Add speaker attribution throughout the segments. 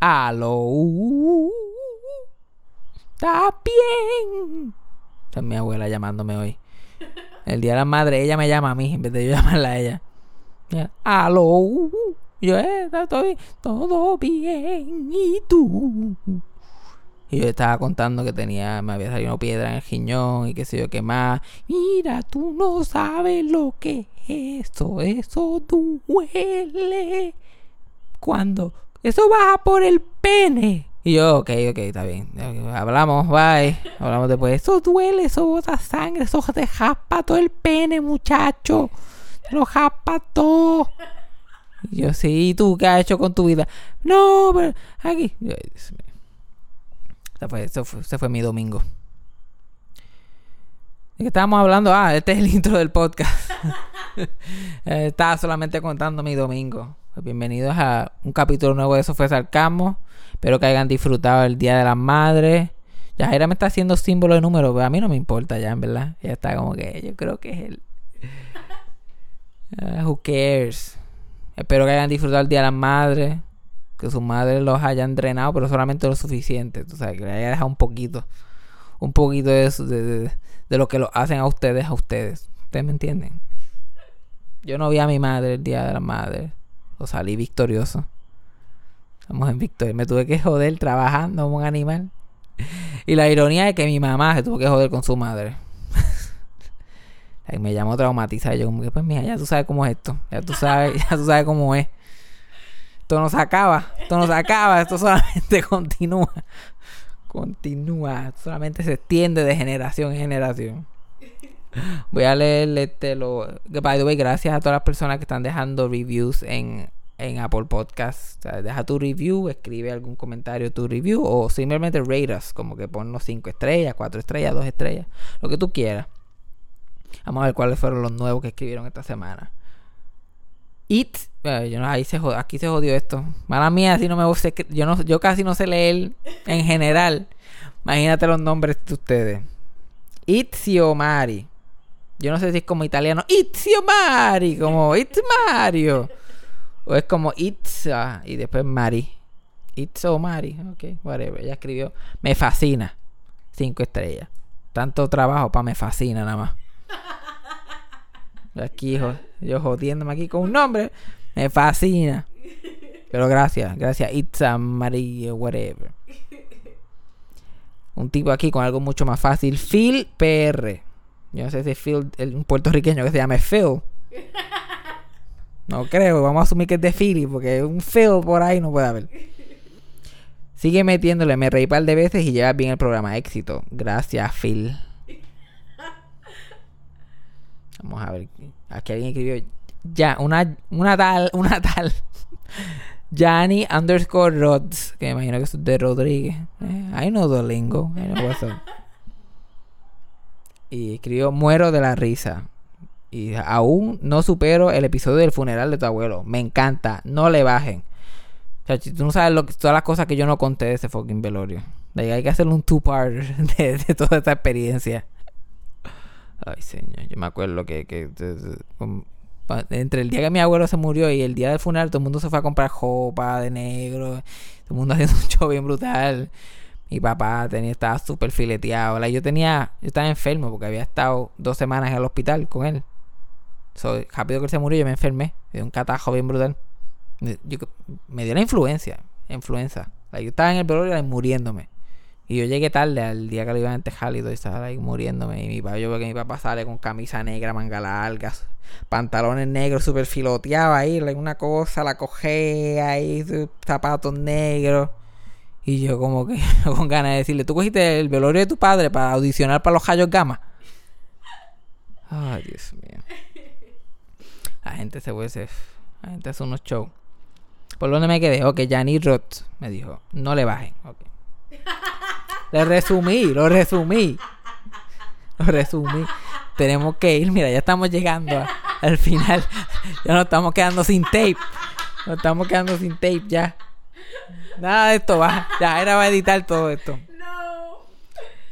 Speaker 1: aló. ¿Estás bien? Esa es mi abuela llamándome hoy. El día de la madre, ella me llama a mí en vez de yo llamarla a ella. Aló. Yo, está todo bien. Todo bien. ¿Y tú? Y yo estaba contando que tenía, me había salido una piedra en el riñón y qué sé yo qué más. Mira, tú no sabes lo que es eso. Eso duele. Cuando eso baja por el pene. Y yo, ok, ok, está bien. Hablamos, bye. Hablamos después. Eso duele, eso bota sangre, eso te jaspa todo el pene, muchacho. Te lo jaspa todo. Y yo, sí, ¿y tú qué has hecho con tu vida? No, pero aquí. Ese fue, ese fue mi domingo. ¿De qué estábamos hablando? Ah, este es el intro del podcast. Eh, Estaba solamente contando mi domingo. Pues bienvenidos a un capítulo nuevo de Eso fue. Espero que hayan disfrutado el Día de las Madres. Ya Jaira me está haciendo símbolo de número, pero a mí no me importa ya, en verdad. Ya está como que yo creo que es el... Ah, who cares? Espero que hayan disfrutado el Día de las Madres. Que sus madres los hayan drenado, pero solamente lo suficiente. Tú sabes, que le haya dejado un poquito. Un poquito de, eso, de, de, de lo que lo hacen a ustedes, a ustedes. ¿Ustedes me entienden? Yo no vi a mi madre el Día de las Madres. O salí victorioso. Estamos en victoria. Me tuve que joder trabajando como un animal. Y la ironía es que mi mamá se tuvo que joder con su madre. Me llamó traumatizada. Yo como que, pues mira, ya tú sabes cómo es esto. Ya tú sabes, ya tú sabes cómo es. Esto no se acaba. Esto no se acaba. Esto solamente continúa. Continúa. Solamente se extiende de generación en generación. Voy a leerle este lo. By the way, gracias a todas las personas que están dejando reviews en, en Apple Podcast. Deja tu review, escribe algún comentario tu review o simplemente rate us, como que ponnos 5 estrellas, 4 estrellas, 2 estrellas, lo que tú quieras. Vamos a ver cuáles fueron los nuevos que escribieron esta semana. It, eh, yo no, ahí se aquí se jodió esto. Mala mía, así no me yo no, yo casi no sé leer en general. Imagínate los nombres de ustedes. Itzio Mari. Yo no sé si es como italiano. Itzio Mari, como It's Mario. O es como Itza y después Mari. Itzo Mari, ok, whatever. Ella escribió, me fascina. Cinco estrellas. Tanto trabajo para me fascina nada más. Aquí, jo- yo jodiéndome aquí con un nombre. Me fascina. Pero gracias, gracias. Itza Mari, whatever. Un tipo aquí con algo mucho más fácil. Phil PR. Yo no sé si Phil, el- un puertorriqueño que se llama Phil. No creo, vamos a asumir que es de Philly, porque un Phil por ahí no puede haber. Sigue metiéndole, me reí par de veces y llevas bien el programa. Éxito. Gracias, Phil. Vamos a ver. Aquí alguien escribió. Ya, una, una tal, una tal. Yanni underscore Rods. Que me imagino que es de Rodríguez. Eh, I know the lingo. I know what's. Y escribió Muero de la risa. Y aún no supero el episodio del funeral de tu abuelo. Me encanta. No le bajen. O sea, tú no sabes todas las cosas que yo no conté de ese fucking velorio. Like, hay que hacer un two-part de, de toda esta experiencia. Ay, señor. Yo me acuerdo que, que pa- entre el día que mi abuelo se murió y el día del funeral, todo el mundo se fue a comprar ropa de negro. Todo el mundo haciendo un show bien brutal. Mi papá tenía, estaba súper fileteado. Yo tenía, yo estaba enfermo porque había estado dos semanas en el hospital con él. So, rápido que él se murió, yo me enfermé. Dio un catajo bien brutal. Me, dio la influencia. Influenza. Yo estaba en el velorio like, muriéndome. Y yo llegué tarde al día que lo iban a entejar y todo, y estaba like, muriéndome. Y mi papá, yo veo que mi papá sale con camisa negra, manga larga, pantalones negros, súper filoteado ahí, una cosa, la cogé ahí, zapatos negros. Y yo como que con ganas de decirle, ¿tú cogiste el velorio de tu padre para audicionar para los Rayos Gamma? Ay, Dios mío. La gente se puede ser... La gente hace unos shows. ¿Por dónde me quedé? Ok, Janny Roth me dijo, no le bajen. Ok. Le resumí, lo resumí. Lo resumí. Tenemos que ir, mira, ya estamos llegando al final. Ya nos estamos quedando sin tape. Nos estamos quedando sin tape ya. Nada de esto va. Ya era va a editar todo esto.
Speaker 2: No.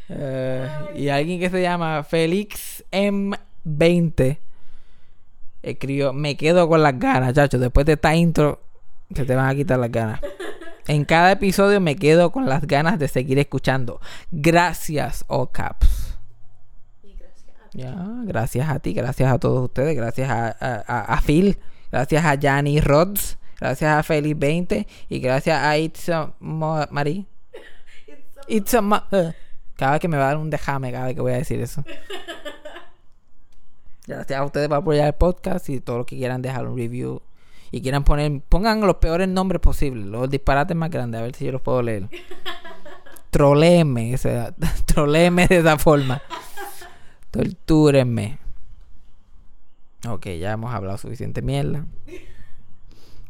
Speaker 1: Eh, y alguien que se llama Félix M20 escribió: Me quedo con las ganas, chacho. Después de esta intro, se te van a quitar las ganas. En cada episodio me quedo con las ganas de seguir escuchando. Gracias, All Caps. Ya, gracias a ti, gracias a todos ustedes, gracias a, a- a- a Phil, gracias a Yanni Rods, gracias a Feliz 20 y gracias a Itza Mo- Marie. Itza Ma- eh. Cada vez que me va a dar un dejame, cada vez que voy a decir eso. Gracias a ustedes por apoyar el podcast y todos los que quieran dejar un review y quieran poner, pongan los peores nombres posibles, los disparates más grandes, a ver si yo los puedo leer. Troléeme, o sea, troléeme de esa forma. Tortúrenme. Ok, ya hemos hablado suficiente mierda.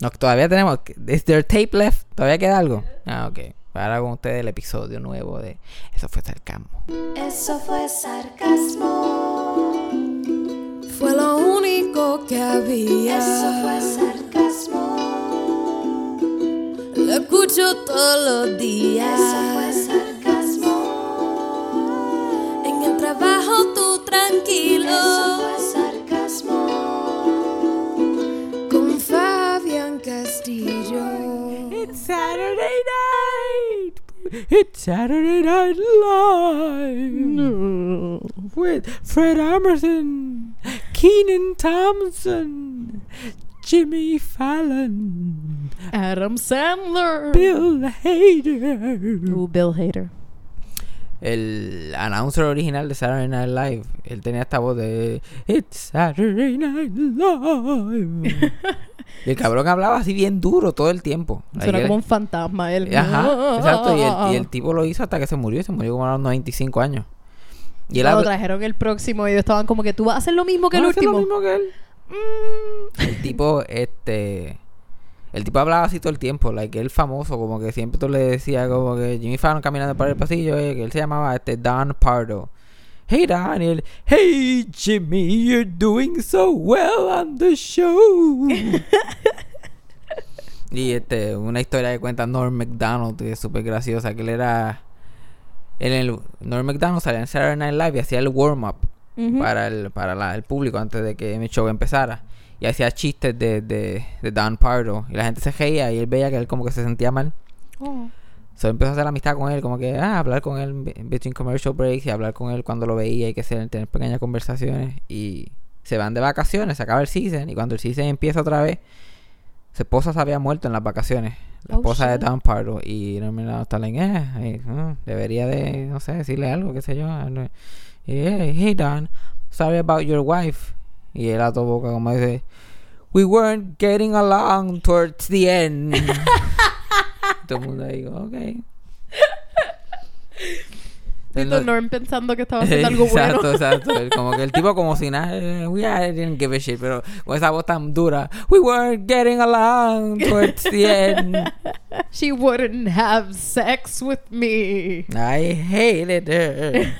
Speaker 1: No, todavía tenemos. ¿Is there tape left? ¿Todavía queda algo? Ah, ok. Ahora con ustedes el episodio nuevo de Eso fue sarcasmo.
Speaker 2: Eso fue sarcasmo.
Speaker 3: Fue lo único que había.
Speaker 2: Eso fue sarcasmo.
Speaker 3: Lo escucho todos los días.
Speaker 2: Eso fue sarcasmo.
Speaker 3: En el trabajo tú tranquilo.
Speaker 2: Eso fue
Speaker 1: It's Saturday Night Live. With Fred Emerson, Keenan Thompson, Jimmy Fallon,
Speaker 4: Adam Sandler.
Speaker 1: Bill Hader.
Speaker 4: Uh, Bill Hader.
Speaker 1: El announcer original de Saturday Night Live, él tenía esta voz de It's Saturday Night Live. y el cabrón hablaba así bien duro todo el tiempo.
Speaker 4: Suena como
Speaker 1: él-
Speaker 4: un fantasma. Él.
Speaker 1: Ajá, exacto. Y el, y el tipo lo hizo hasta que se murió. y Se murió como a los 95 años. Y él
Speaker 4: trajeron el próximo, ellos estaban como que tú vas a hacer lo mismo que el
Speaker 1: ¿Va a hacer
Speaker 4: último.
Speaker 1: lo mismo que él? Mm. El tipo, este. El tipo hablaba así todo el tiempo, like él famoso, como que siempre tú le decías como que Jimmy Fallon caminando por el pasillo, eh, que él se llamaba este Don Pardo. Hey él, hey Jimmy, you're doing so well on the show. y este, una historia que cuenta Norm McDonald, que es súper graciosa, que él era. En el, Norm McDonald salía en Saturday Night Live y hacía el warm-up
Speaker 4: Ujú.
Speaker 1: para el para la- el público antes de que mi show empezara y hacía chistes de, de, de Don Pardo y la gente se reía y él veía que él como que se sentía mal
Speaker 4: Oh.
Speaker 1: so empezó a hacer amistad con él como que ah, hablar con él en between commercial breaks y hablar con él cuando lo veía y que se tener pequeñas conversaciones y se van de vacaciones se acaba el season y cuando el season empieza otra vez su esposa se había muerto en las vacaciones la
Speaker 4: Oh,
Speaker 1: esposa de
Speaker 4: shit.
Speaker 1: Don Pardo y no me está like, eh, eh, mm, debería de no sé decirle algo qué sé yo no- y, hey, hey Don sorry about your wife y él a tu boca como dice we weren't getting along towards the end. Todo el mundo ahí ok
Speaker 4: Tito
Speaker 1: Él no-
Speaker 4: Norm pensando que estaba haciendo algo
Speaker 1: exacto,
Speaker 4: bueno.
Speaker 1: exacto. Él Como que el tipo como si nada, eh, we didn't give a shit, pero con esa voz tan dura, we weren't getting along towards the end.
Speaker 4: She wouldn't have sex with me.
Speaker 1: I hated her.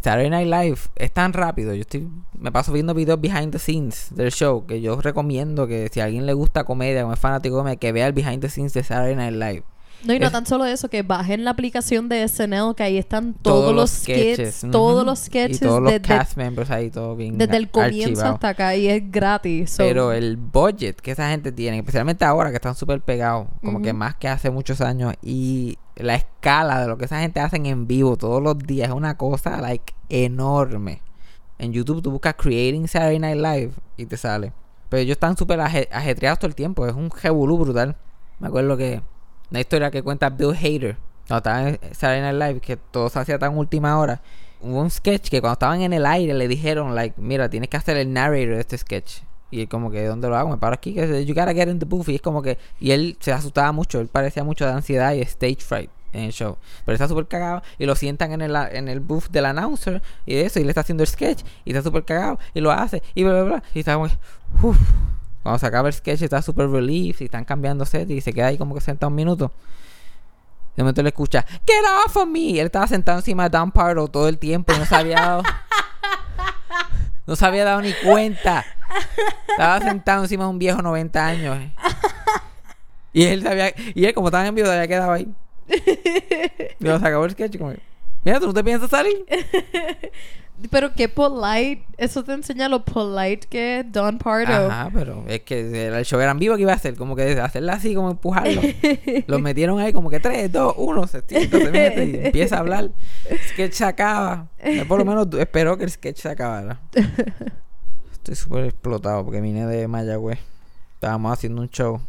Speaker 1: Saturday Night Live es tan rápido. Yo estoy, me paso viendo videos behind the scenes del show que yo recomiendo que si a alguien le gusta comedia o es fanático de comedia, que vea el behind the scenes de Saturday Night Live.
Speaker 4: No, y no
Speaker 1: Es-
Speaker 4: tan solo eso, que bajen la aplicación de SNL, que ahí están
Speaker 1: Todos,
Speaker 4: todos, los skits, todos los sketches
Speaker 1: y todos los
Speaker 4: desde,
Speaker 1: cast members ahí todo bien
Speaker 4: desde el comienzo
Speaker 1: archivado.
Speaker 4: hasta acá y es gratis. so-
Speaker 1: Pero el budget que esa gente tiene, especialmente ahora que están súper pegados, como que más que hace muchos años, y la escala de lo que esa gente hace en vivo todos los días es una cosa, like, enorme. En YouTube tú buscas Creating Saturday Night Live y te sale. Pero ellos están súper aje- ajetreados todo el tiempo, es un revolú brutal. Me acuerdo que una historia que cuenta Bill Hader, cuando estaba en Saturday Live, que todo se hacía tan última hora. Hubo un sketch que cuando estaban en el aire le dijeron, like, mira, tienes que hacer el narrator de este sketch. Y él como que, ¿dónde lo hago? Me paro aquí, que you gotta get in the booth. Y es como que, y él se asustaba mucho, él parecía mucho de ansiedad y stage fright en el show. Pero está súper cagado y lo sientan en el, en el booth del announcer y eso, y le está haciendo el sketch y está súper cagado y lo hace y bla, bla, bla. Y está como que, uf. Cuando se acaba el sketch está súper relief y están cambiando set y se queda ahí como que sentado un minuto. De momento le escucha, Get off of me. Él estaba sentado encima de Don Pardo todo el tiempo y no se había dado. no se había dado ni cuenta. Estaba sentado encima de un viejo 90 años. eh. Y él sabía, y él como estaba en vivo se había quedado ahí. Y se acabó el sketch como, mira, ¿tú no te piensas salir?
Speaker 4: Pero qué polite. Eso te enseña lo polite que es Don Pardo.
Speaker 1: Ajá, pero es que el show era en vivo que iba a hacer, como que hacerla así, como empujarlo. Los metieron ahí como que 3, 2, 1, se sienta, se mete y empieza a hablar. Sketch se acaba. Yo por lo menos espero que el sketch se acabara. Estoy súper explotado porque vine de Mayagüez. Estábamos haciendo un show.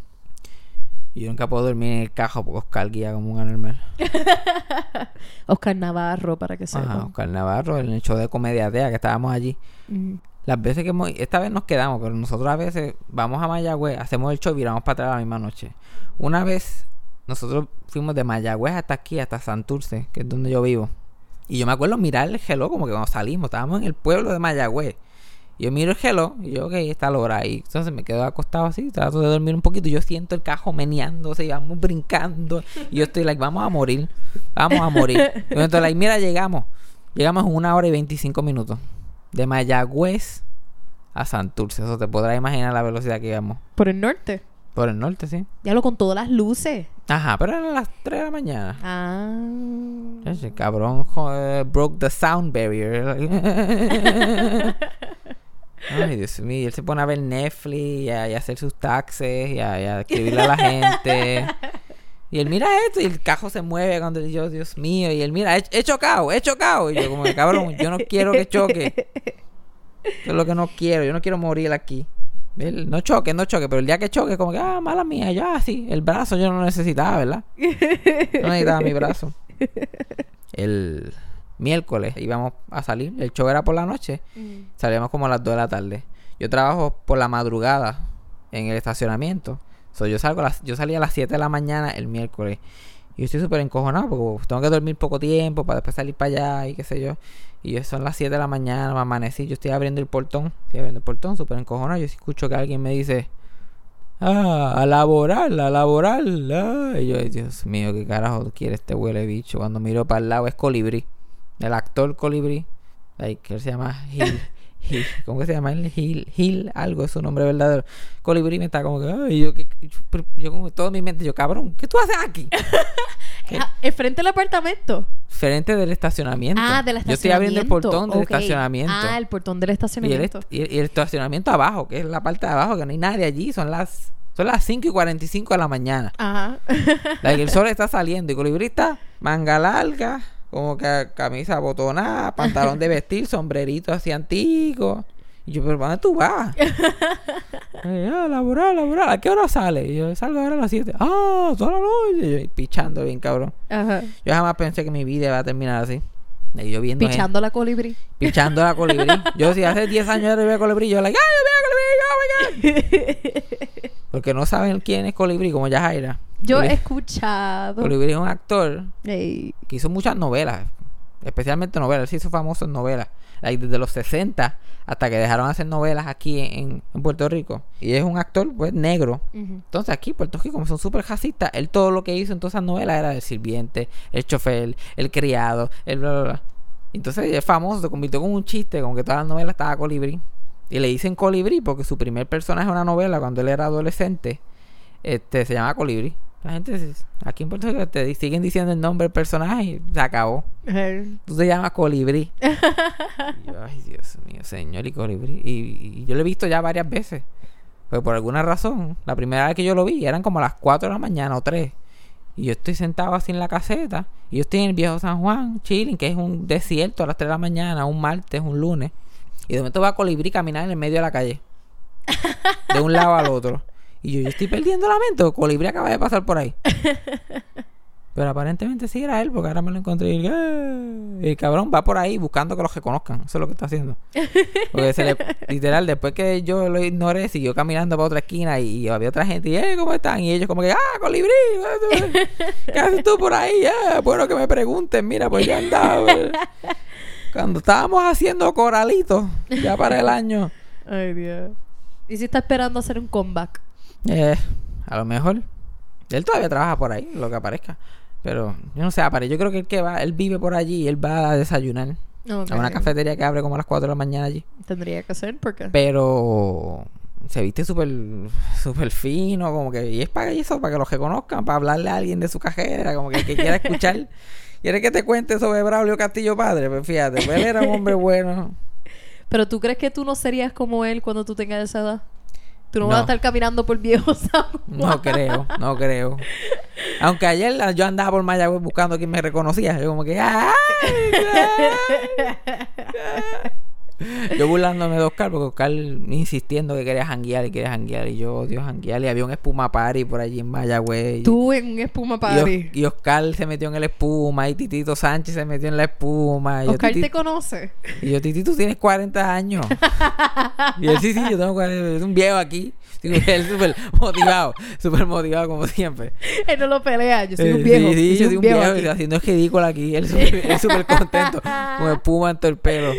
Speaker 1: Y yo nunca puedo dormir en el cajo porque Oscar guía como un anormal.
Speaker 4: Oscar Navarro, para que
Speaker 1: Ajá,
Speaker 4: sepan.
Speaker 1: Oscar Navarro, en el show de Comedia Tea que estábamos allí.
Speaker 4: Mm.
Speaker 1: Las veces que hemos, esta vez nos quedamos, pero nosotros a veces vamos a Mayagüez, hacemos el show y viramos para atrás la misma noche. Una vez nosotros fuimos de Mayagüez hasta aquí, hasta Santurce, que es donde yo vivo. Y yo me acuerdo mirar el hello como que cuando salimos, estábamos en el pueblo de Mayagüez. Yo miro el hello y yo, ok, está la hora. Y entonces me quedo acostado así, trato de dormir un poquito. Y yo siento el cajo meneándose y vamos brincando. Y yo estoy like, vamos a morir, vamos a morir. Y like, mira, llegamos. Llegamos en una hora y 25 minutos. De Mayagüez a Santurce. Eso te podrás imaginar la velocidad que íbamos.
Speaker 4: Por el norte.
Speaker 1: Por el norte, sí.
Speaker 4: Ya lo con todas las luces.
Speaker 1: Ajá, pero eran las 3 de la mañana.
Speaker 4: Ah.
Speaker 1: Ese cabrón joder, broke the sound barrier. Ay, Dios mío. Él se pone a ver Netflix y a, y hacer sus taxes y a, y escribirle a la gente. Y él mira esto y el cajo se mueve cuando yo, Dios mío. Y él mira, he, he chocado, he chocado. Y yo como cabrón, yo no quiero que choque. Eso es lo que no quiero. Yo no quiero morir aquí. No choque, no choque. Pero el día que choque, como que, ah, mala mía, ya, sí. El brazo yo no necesitaba, ¿verdad? No necesitaba mi brazo. El miércoles íbamos a salir. El show era por la noche. Salíamos como a las 2 de la tarde. Yo trabajo por la madrugada en el estacionamiento. So, yo salgo a las, yo salí a las 7 de la mañana el miércoles. Y yo estoy súper encojonado porque tengo que dormir poco tiempo para después salir para allá y qué sé yo. Y yo- son las 7 de la mañana, me amanecí. Yo estoy abriendo el portón. Estoy abriendo el portón, súper encojonado. Yo escucho que alguien me dice... Ah, a laborar, a laborar. ah". Y yo, "Ay, Dios mío, ¿qué carajo quiere este huele bicho? Cuando miro para el lado es Colibrí. El actor Colibrí. Que él se llama Gil. ¿Cómo que se llama él? Gil, Gil, algo es su nombre verdadero. Colibrí me está como que, ay, yo, yo, yo como todo en mi mente, yo, cabrón, ¿qué tú haces aquí?
Speaker 4: Ah, ¿El frente del apartamento?
Speaker 1: Frente del estacionamiento.
Speaker 4: Ah, del
Speaker 1: Yo estoy abriendo el
Speaker 4: estacionamiento.
Speaker 1: portón del estacionamiento.
Speaker 4: Ah, el portón del estacionamiento.
Speaker 1: est- y el- y el estacionamiento abajo, que es la parte de abajo, que no hay nadie allí. Son las, son las 5 y 45 de la mañana.
Speaker 4: Ajá.
Speaker 1: Like, el sol está saliendo y Colibrí está manga larga, como que camisa botonada, pantalón de vestir, sombrerito así antiguo. Y yo, pero ¿para dónde tú vas? Eh, ah, laboral, laboral. ¿A qué hora sale? Y yo salgo ahora a las 7. Ah, toda la noche. Y yo, pichando bien, cabrón.
Speaker 4: Ajá.
Speaker 1: Yo jamás pensé que mi vida iba a terminar así. Y yo viendo gente-
Speaker 4: Pichando la colibrí.
Speaker 1: pichando la colibrí. Yo si hace 10 años yo veía colibrí, yo like, ¡ay, yo veo colibrí! ¡Oh, my God! Porque no saben quién es colibrí, como Yajaira.
Speaker 4: Yo he escuchado.
Speaker 1: Colibrí es un actor
Speaker 4: Ey,
Speaker 1: que hizo muchas novelas, especialmente novelas, él se hizo famoso en novelas, like, desde los 60 hasta que dejaron de hacer novelas aquí en, en Puerto Rico. Y es un actor, pues, negro. Entonces aquí, Puerto Rico, como son súper racistas, él todo lo que hizo en todas esas novelas era el sirviente, el chofer, el criado, el bla, bla, bla. Entonces es famoso, se convirtió como un chiste, como que todas las novelas estaba colibrí. Y le dicen colibrí porque su primer personaje en una novela, cuando él era adolescente, este, se llama colibrí. La gente aquí en Puerto Rico te siguen diciendo el nombre del personaje y se acabó. Tú te llamas colibrí. Y yo, ay, Dios mío, señor, y colibrí. Y, y yo lo he visto ya varias veces. Pero por alguna razón, la primera vez que yo lo vi eran como las 4 de la mañana o 3. Y yo estoy sentado así en la caseta. Y yo estoy en el viejo San Juan, chilling, que es un desierto a las 3 de la mañana, un martes, un lunes. Y de momento va colibrí caminar en el medio de la calle. De un lado al otro. Y yo, yo estoy perdiendo la mente. Colibrí acaba de pasar por ahí. Pero aparentemente sí era él, porque ahora me lo encontré y el. Y el cabrón va por ahí buscando que los reconozcan. Eso es lo que está haciendo. Porque se le, literal, después que yo lo ignoré, siguió caminando para otra esquina y, y había otra gente y, eh, ¿cómo están? Y ellos como que, ah, colibrí, ¿qué haces tú por ahí? Ah, bueno que me pregunten, mira, pues yo andaba. eh, Cuando estábamos haciendo coralitos, ya para el año,
Speaker 4: Ay, Dios. ¿Y si está esperando hacer un comeback?
Speaker 1: Eh, a lo mejor, él todavía trabaja por ahí, lo que aparezca. Pero yo no sé, apare, yo creo que el que va, él vive por allí y él va a desayunar. A una cafetería que abre como a las 4 de la mañana allí.
Speaker 4: Tendría que ser porque...
Speaker 1: Pero se viste súper súper fino, como que. Y es para eso, para que los reconozcan, para hablarle a alguien de su cajera, como que el que quiera escuchar ¿Quieres que te cuente sobre Braulio Castillo padre? Pues fíjate, pues él era un hombre bueno.
Speaker 4: Pero tú crees que tú no serías como él cuando tú tengas esa edad? Tú no, vas a
Speaker 1: No.
Speaker 4: estar caminando por viejo San
Speaker 1: No
Speaker 4: Juan.
Speaker 1: creo, no creo. Aunque ayer yo andaba por Mayagüez buscando a quien me reconocía. Yo como que... ¡ay! Yo burlándome de Oscar porque Oscar insistiendo que quería janguear y quería janguear. Y yo odio janguear. Y había un espuma party por allí en Mayagüez. y-
Speaker 4: Tú en un espuma
Speaker 1: y,
Speaker 4: party.
Speaker 1: y Oscar se metió en el espuma. Y Titito Sánchez se metió en la espuma. Y yo,
Speaker 4: Oscar te
Speaker 1: "Titi-
Speaker 4: conoce.
Speaker 1: y yo, Titi, tú tienes 40 años. y él, sí, sí, yo tengo 40. Es un viejo aquí. Y él súper motivado. Súper motivado como siempre.
Speaker 4: Él no lo pelea. Yo soy
Speaker 1: Eh,
Speaker 4: un viejo.
Speaker 1: Sí, sí,
Speaker 4: yo soy un viejo.
Speaker 1: y
Speaker 4: aquí.
Speaker 1: haciendo el ridículo aquí. Él súper contento. Con espuma en todo el pelo.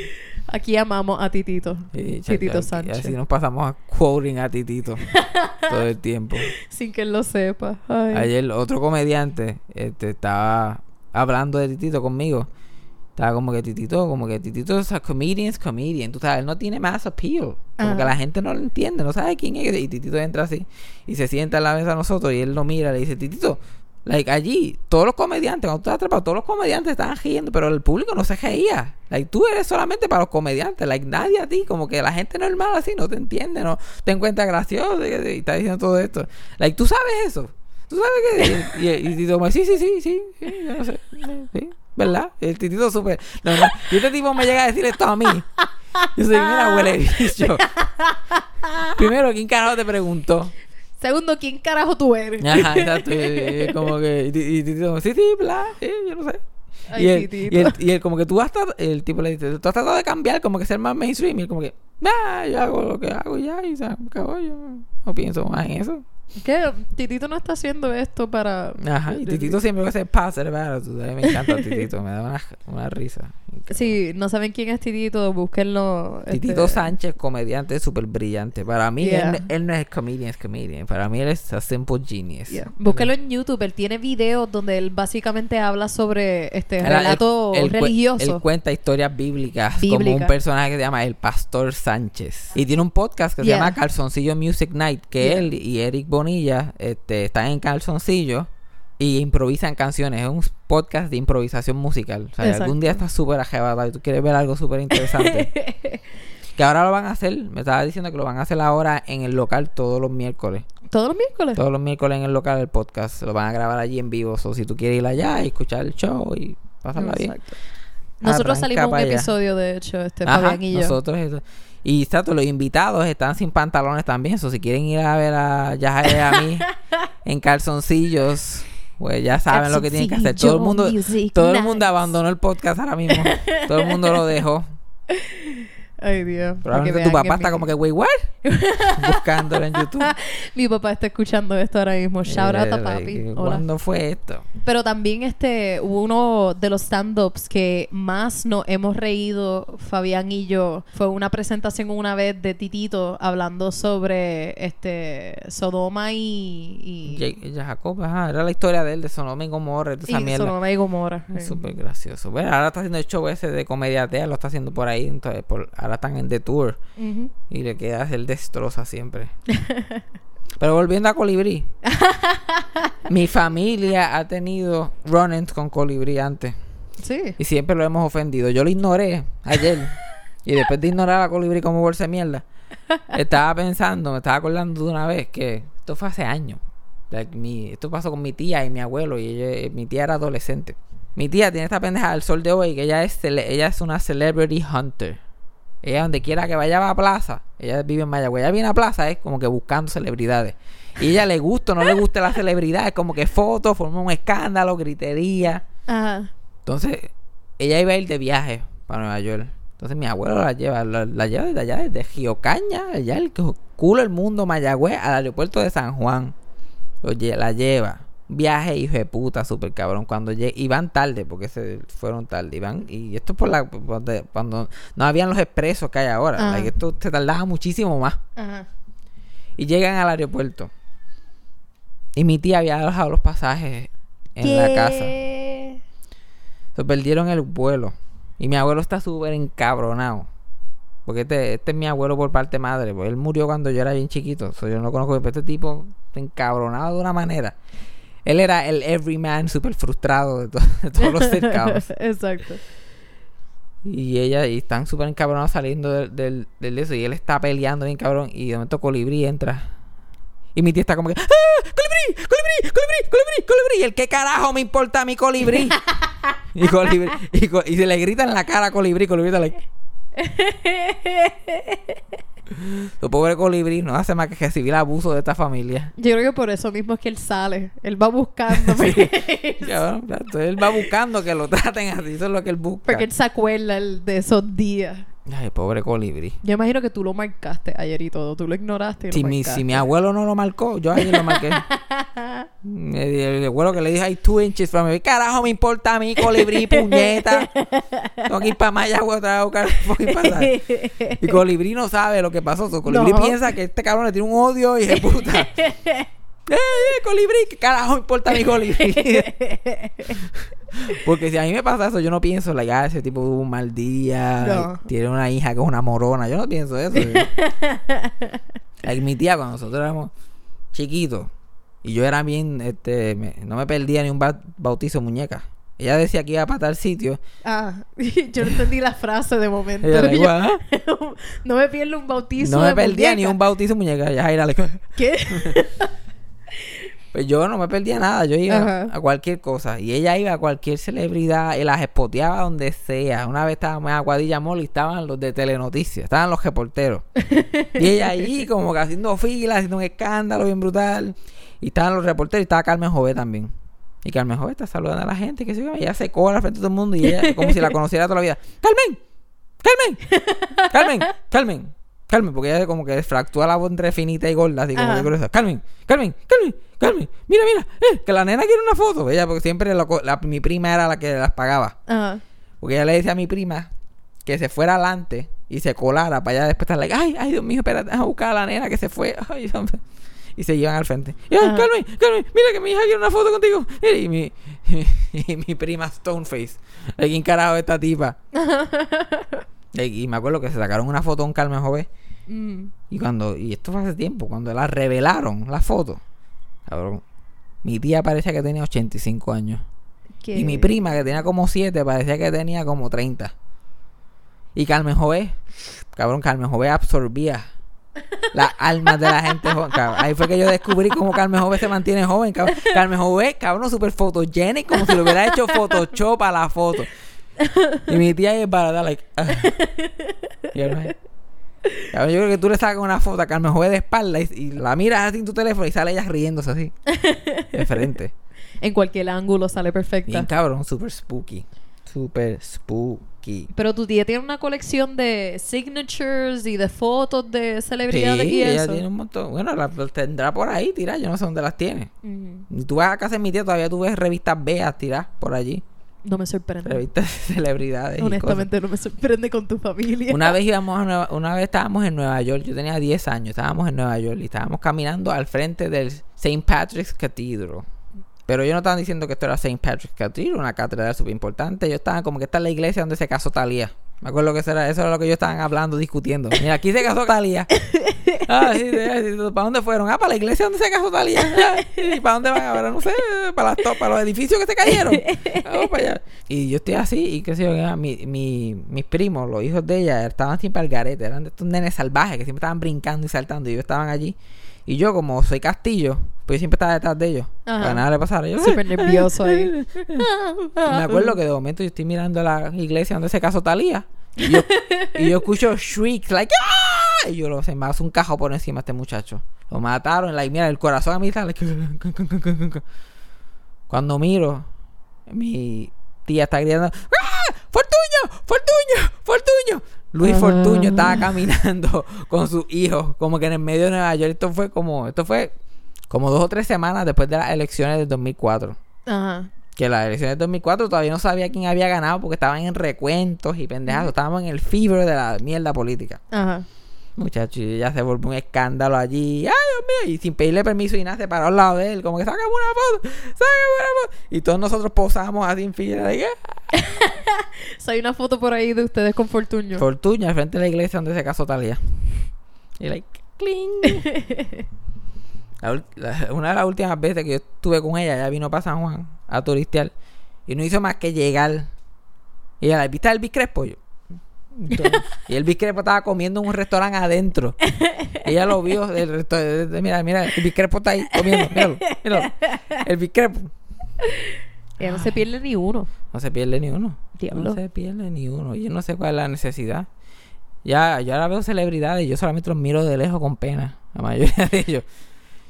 Speaker 4: Aquí amamos a Titito.
Speaker 1: Y,
Speaker 4: Titito Sánchez.
Speaker 1: Así nos pasamos a quoting a Titito todo el tiempo.
Speaker 4: Sin que él lo sepa. Ay.
Speaker 1: Ayer otro comediante este, estaba hablando de Titito conmigo. Estaba como que Titito, como que Titito es a comedian's comedian. Tú sabes, él no tiene más appeal. Como
Speaker 4: Ajá.
Speaker 1: que la gente no lo entiende, no sabe quién es. Y Titito entra así y se sienta en la mesa a nosotros y él lo mira y le dice, Titito, like allí, todos los comediantes, cuando tú estás atrapado, todos los comediantes estaban riendo, pero el público no se reía. Like, tú eres solamente para los comediantes, like nadie a ti, como que la gente normal así no te entiende, no te encuentra gracioso y, y está diciendo todo esto. Like, tú sabes eso. Tú sabes que. Y, y, y sí, sí, sí, sí, sí, yo no sé. Sí, ¿verdad? El titito súper. No, no. Y este tipo me llega a decir esto a mí. Yo soy, mira, huele bicho. Primero, ¿quién carajo te preguntó?
Speaker 4: Segundo, ¿quién carajo tú eres?
Speaker 1: Ajá, exacto. Y, y como que. Y, Titito, sí, sí, bla, sí, yo no sé.
Speaker 4: Ay,
Speaker 1: y, él, y, él, y él como que tú has tratado, el tipo le dice, tú has tratado de cambiar, como que ser más mainstream. Y él como que, ah, yo hago lo que hago ya, y se acabó, yo no pienso más en eso.
Speaker 4: ¿Qué? Titito no está haciendo esto para...
Speaker 1: Ajá, y Titito siempre va a ser passer, Me encanta Titito, me da una, una risa.
Speaker 4: Si no saben quién es Titito, búsquenlo. este,
Speaker 1: Titito Sánchez, comediante súper brillante. Para mí,
Speaker 4: Yeah.
Speaker 1: él, él no es comedian, es comedian. Para mí, él es a simple genius.
Speaker 4: yeah. Búsquenlo en YouTube. Él tiene videos donde él básicamente habla sobre este relato religioso.
Speaker 1: Él cuenta historias bíblicas como
Speaker 4: Bíblica.
Speaker 1: un personaje que se llama El Pastor Sánchez. Y tiene un podcast que se llama Calzoncillo Music Night, que él y Eric Bonilla este, están en calzoncillo y improvisan canciones. Es un podcast de improvisación musical. O sea,
Speaker 4: Exacto.
Speaker 1: algún día estás súper ajebatado y tú quieres ver algo súper interesante. que ahora lo van a hacer. Me estaba diciendo que lo van a hacer ahora en el local todos los miércoles.
Speaker 4: Todos los miércoles.
Speaker 1: Todos los miércoles en el local el podcast. Lo van a grabar allí en vivo. O si tú quieres ir allá y escuchar el show y pasarla bien.
Speaker 4: Exacto. Nosotros
Speaker 1: Arranca
Speaker 4: salimos un
Speaker 1: allá.
Speaker 4: episodio, de hecho, este
Speaker 1: Ajá,
Speaker 4: Fabián y yo.
Speaker 1: nosotros eso. Y exacto, los invitados están sin pantalones también. So, si quieren ir a ver a Yaja y a mí en calzoncillos, pues ya saben lo que tienen que hacer. Todo el mundo, todo el mundo abandonó el podcast ahora mismo. todo el mundo lo dejó.
Speaker 4: Ay, Dios.
Speaker 1: Probablemente tu papá está
Speaker 4: mi-
Speaker 1: como que, wait, what? Buscándolo en YouTube.
Speaker 4: Mi papá está escuchando esto ahora mismo. Shout out
Speaker 1: Eh,
Speaker 4: a
Speaker 1: like,
Speaker 4: papi. Hola.
Speaker 1: ¿Cuándo fue esto?
Speaker 4: Pero también este hubo uno de los stand-ups que más nos hemos reído, Fabián y yo, fue una presentación una vez de Titito hablando sobre este Sodoma y, y,
Speaker 1: Jacob, ajá, era la historia de él, de Sonoma y Gomorra, esa
Speaker 4: y
Speaker 1: mierda.
Speaker 4: Sodoma y Gomorra.
Speaker 1: Es
Speaker 4: sí.
Speaker 1: súper gracioso. Bueno, ahora está haciendo el show ese de comediatea, lo está haciendo por ahí. Entonces, por- ahora están en The Tour. Y le queda hacer destroza siempre. Pero volviendo a Colibrí. mi familia ha tenido run-ins con Colibrí antes.
Speaker 4: Sí.
Speaker 1: Y siempre lo hemos ofendido. Yo lo ignoré ayer. y después de ignorar a Colibrí como bolsa de mierda, estaba pensando, me estaba acordando de una vez que esto fue hace años. Like, mi- esto pasó con mi tía y mi abuelo. Y ella- mi tía era adolescente. Mi tía tiene esta pendeja del sol de hoy que ella es, ella es una celebrity hunter. Ella donde quiera que vaya va a plaza. Ella vive en Mayagüez. Ella viene a plaza es como que buscando celebridades. Y ella le gusta o no le gusta la celebridad. Es como que fotos, forma un escándalo, gritería.
Speaker 4: Ajá.
Speaker 1: Entonces, ella iba a ir de viaje para Nueva York. Entonces mi abuelo la lleva, la, la lleva desde allá, desde Giocaña, allá el cu- culo del mundo, Mayagüez, al aeropuerto de San Juan. Lle- la lleva. Viaje, hijo de puta, súper cabrón. Cuando lleg- y van tarde, porque se fueron tarde. Y, van, y esto es por la por de- cuando no habían los expresos que hay ahora.
Speaker 4: Ah.
Speaker 1: Like, esto se tardaba muchísimo más. Y llegan al aeropuerto. Y mi tía había dejado los pasajes en la casa. Se perdieron el vuelo. Y mi abuelo está súper encabronado. Porque este, este es mi abuelo por parte madre. Pues él murió cuando yo era bien chiquito. So, yo no lo conozco. Pero este tipo está encabronado de una manera. Él era el everyman súper frustrado de, to- de todos los sitcoms.
Speaker 4: Exacto.
Speaker 1: Y ella, y están súper encabronados saliendo del, del, del eso. Y él está peleando bien cabrón. Y de momento Colibrí entra. Y mi tía está como que, ¡Ah! ¡Colibrí! ¡Colibrí! ¡Colibrí! ¡Colibrí! ¡Colibrí! Y el qué carajo me importa a mi colibrí. y, colibrí y, co- y se le grita en la cara a colibrí. Colibrí está like. Tu pobre colibrí no hace más que recibir abuso de esta familia.
Speaker 4: Yo creo que por eso mismo es que él sale. Él va buscando.
Speaker 1: Exacto. él va buscando que lo traten así. Eso es lo que él busca.
Speaker 4: Porque él se acuerda el- de esos días.
Speaker 1: Ay, pobre colibrí.
Speaker 4: Yo imagino que tú lo marcaste ayer y todo. Tú lo ignoraste y lo
Speaker 1: Si mi, si mi abuelo no lo marcó, yo ahí lo marqué. el, el abuelo que le dije, hay two inches from me. Carajo, me importa a mí, colibrí, puñeta. Tengo que ir para Mayagüez otra vez. Y colibrí no sabe lo que pasó. So, colibrí
Speaker 4: No.
Speaker 1: piensa que este cabrón le tiene un odio y de puta. ¡Eh, colibrí! ¿Qué carajo importa mi colibrí? Porque si a mí me pasa eso, yo no pienso, like, ah, ese tipo tuvo un mal día,
Speaker 4: No.
Speaker 1: tiene una hija que es una morona. Yo no pienso eso. Like, mi tía, cuando nosotros éramos chiquitos, y yo era bien, este, me- no me perdía ni un ba- bautizo muñeca. Ella decía que iba para tal sitio.
Speaker 4: Ah, yo no entendí la frase de momento.
Speaker 1: Ella
Speaker 4: Yo-
Speaker 1: igual, ¿ah?
Speaker 4: no me pierdo un bautizo.
Speaker 1: No me
Speaker 4: de
Speaker 1: perdía
Speaker 4: muñeca.
Speaker 1: ni un bautizo muñeca. Ya like,
Speaker 4: ¿Qué?
Speaker 1: Pues yo no me perdía nada, yo iba
Speaker 4: Ajá.
Speaker 1: a cualquier cosa. Y ella iba a cualquier celebridad y las espoteaba donde sea. Una vez estábamos en Aguadilla Mall y estaban los de Telenoticias, estaban los reporteros. y ella ahí como que haciendo filas, haciendo un escándalo bien brutal. Y estaban los reporteros y estaba Carmen Jové también. Y Carmen Jové está saludando a la gente, que se ella se cola frente a todo el mundo y ella como si la conociera toda la vida. ¡Carmen! ¡Carmen! ¡Carmen! ¡Carmen! Carmen, porque ella como que fractúa la voz entre finita y gorda, así como
Speaker 4: Ajá.
Speaker 1: que gruesa. Carmen, Carmen, Carmen, Carmen, mira, mira, eh, que la nena quiere una foto. Ella, porque siempre lo co- la- mi prima era la que las pagaba.
Speaker 4: Ajá.
Speaker 1: Porque ella le decía a mi prima que se fuera adelante y se colara para allá después estar like, ay, ay, Dios mío, espérate, a buscar a la nena que se fue. Ay, y se llevan al frente. Y, ay,
Speaker 4: Ajá.
Speaker 1: Carmen, Carmen, mira que mi hija quiere una foto contigo. Y mi, y mi prima Stoneface. ¿De quién carajo es esta tipa? y, me acuerdo que se sacaron una foto con Carmen Jové.
Speaker 4: Mm.
Speaker 1: Y cuando, y esto fue hace tiempo, cuando la revelaron, la foto, cabrón, mi tía parecía que tenía 85 años.
Speaker 4: ¿Qué?
Speaker 1: Y mi prima, que tenía como 7, parecía que tenía como 30. Y Carmen Jové, cabrón, Carmen Jové absorbía las almas de la gente joven. cabrón. Ahí fue que yo descubrí cómo Carmen Jové se mantiene joven. cabrón. Carmen Jové, cabrón, súper photogenic, como si le hubiera hecho Photoshop a la foto. Y mi tía es para dar, like. ah. Yo, creo que tú le sacas una foto a Carmen Jové de espalda y, y la miras así en tu teléfono y sale ella riéndose así. De frente.
Speaker 4: En cualquier ángulo sale perfecta.
Speaker 1: Bien cabrón, super spooky. Super spooky.
Speaker 4: Pero tu tía tiene una colección de signatures y de fotos de
Speaker 1: Sí,
Speaker 4: celebridades y
Speaker 1: ella
Speaker 4: eso.
Speaker 1: tiene un montón. Bueno, las tendrá por ahí tiradas. Yo no sé dónde las tiene. Y tú vas a casa de mi tía, todavía tú ves revistas veas tiradas por allí.
Speaker 4: No me sorprende.
Speaker 1: Revistas de celebridades. y
Speaker 4: Honestamente, no me sorprende con tu familia.
Speaker 1: Una vez íbamos a Nueva- una vez estábamos en Nueva York. Yo tenía 10 años. Estábamos en Nueva York y estábamos caminando al frente del St. Patrick's Cathedral. Pero ellos no estaban diciendo que esto era St. Patrick's Cathedral, una catedral súper importante. Ellos estaban como que esta es la iglesia donde se casó Talía. Me acuerdo que eso era, eso era lo que ellos estaban hablando, discutiendo. Mira, aquí se casó Talía. Ah, sí, sí, sí, ¿Para dónde fueron? Ah, para la iglesia donde se casó Talía. Ah, ¿Y para dónde van ahora? No sé, para, las para los edificios que se cayeron. Vamos para allá. Y yo estoy así, y qué sé yo, mi, mi, mis primos, los hijos de ella, estaban siempre al garete. Eran de estos nenes salvajes que siempre estaban brincando y saltando. Y ellos estaban allí. Y yo, como soy castillo, pues yo siempre estaba detrás de ellos.
Speaker 4: Ajá.
Speaker 1: Para nada le pasara. Yo,
Speaker 4: Súper nervioso ahí.
Speaker 1: me acuerdo que de momento yo estoy mirando la iglesia donde se casó Talía. Y yo, y yo escucho shrieks, like, ¡ah! Y yo lo se me hace un cajo por encima a este muchacho. Lo mataron, like, mira, el corazón a mí está, like, Cuando miro, mi tía está gritando, ¡ah! ¡Fortuño! ¡Fortuño! ¡Fortuño! Luis
Speaker 4: Ah.
Speaker 1: Fortuño estaba caminando con sus hijos, como que en el medio de Nueva York. Esto fue como, esto fue como dos o tres semanas después de las elecciones del 2004
Speaker 4: Ajá.
Speaker 1: Que las elecciones de 2004 todavía no sabía quién había ganado porque estaban en recuentos y pendejados. Estábamos en el fever de la mierda política.
Speaker 4: Ajá.
Speaker 1: Muchachos, y ya se volvió un escándalo allí. ¡Ay, Dios mío! Y sin pedirle permiso y nada, se paró al lado de él. Como que, sácame una foto, sácame una foto. Y todos nosotros posamos así en fila. de que, ¡ah!
Speaker 4: Hay una foto por ahí de ustedes con Fortuño.
Speaker 1: Fortuño al frente de la iglesia donde se casó Talía. Y like, cling. La ul- la- una de las últimas veces que yo estuve con ella, ella vino para San Juan a turistear y no hizo más que llegar. Y ella, ¿viste el Biscrepo? Yo, entonces, y el Biscrepo estaba comiendo en un restaurante adentro. Ella lo vio del restaurante. Mira, mira, el Biscrepo está ahí comiendo. Míralo, míralo. El Biscrepo.
Speaker 4: Ella no se pierde ni uno.
Speaker 1: No se pierde ni uno.
Speaker 4: Diablo.
Speaker 1: No se pierde ni uno. Yo no sé cuál es la necesidad. Ya, yo ahora veo celebridades y yo solamente los miro de lejos con pena. La mayoría de ellos.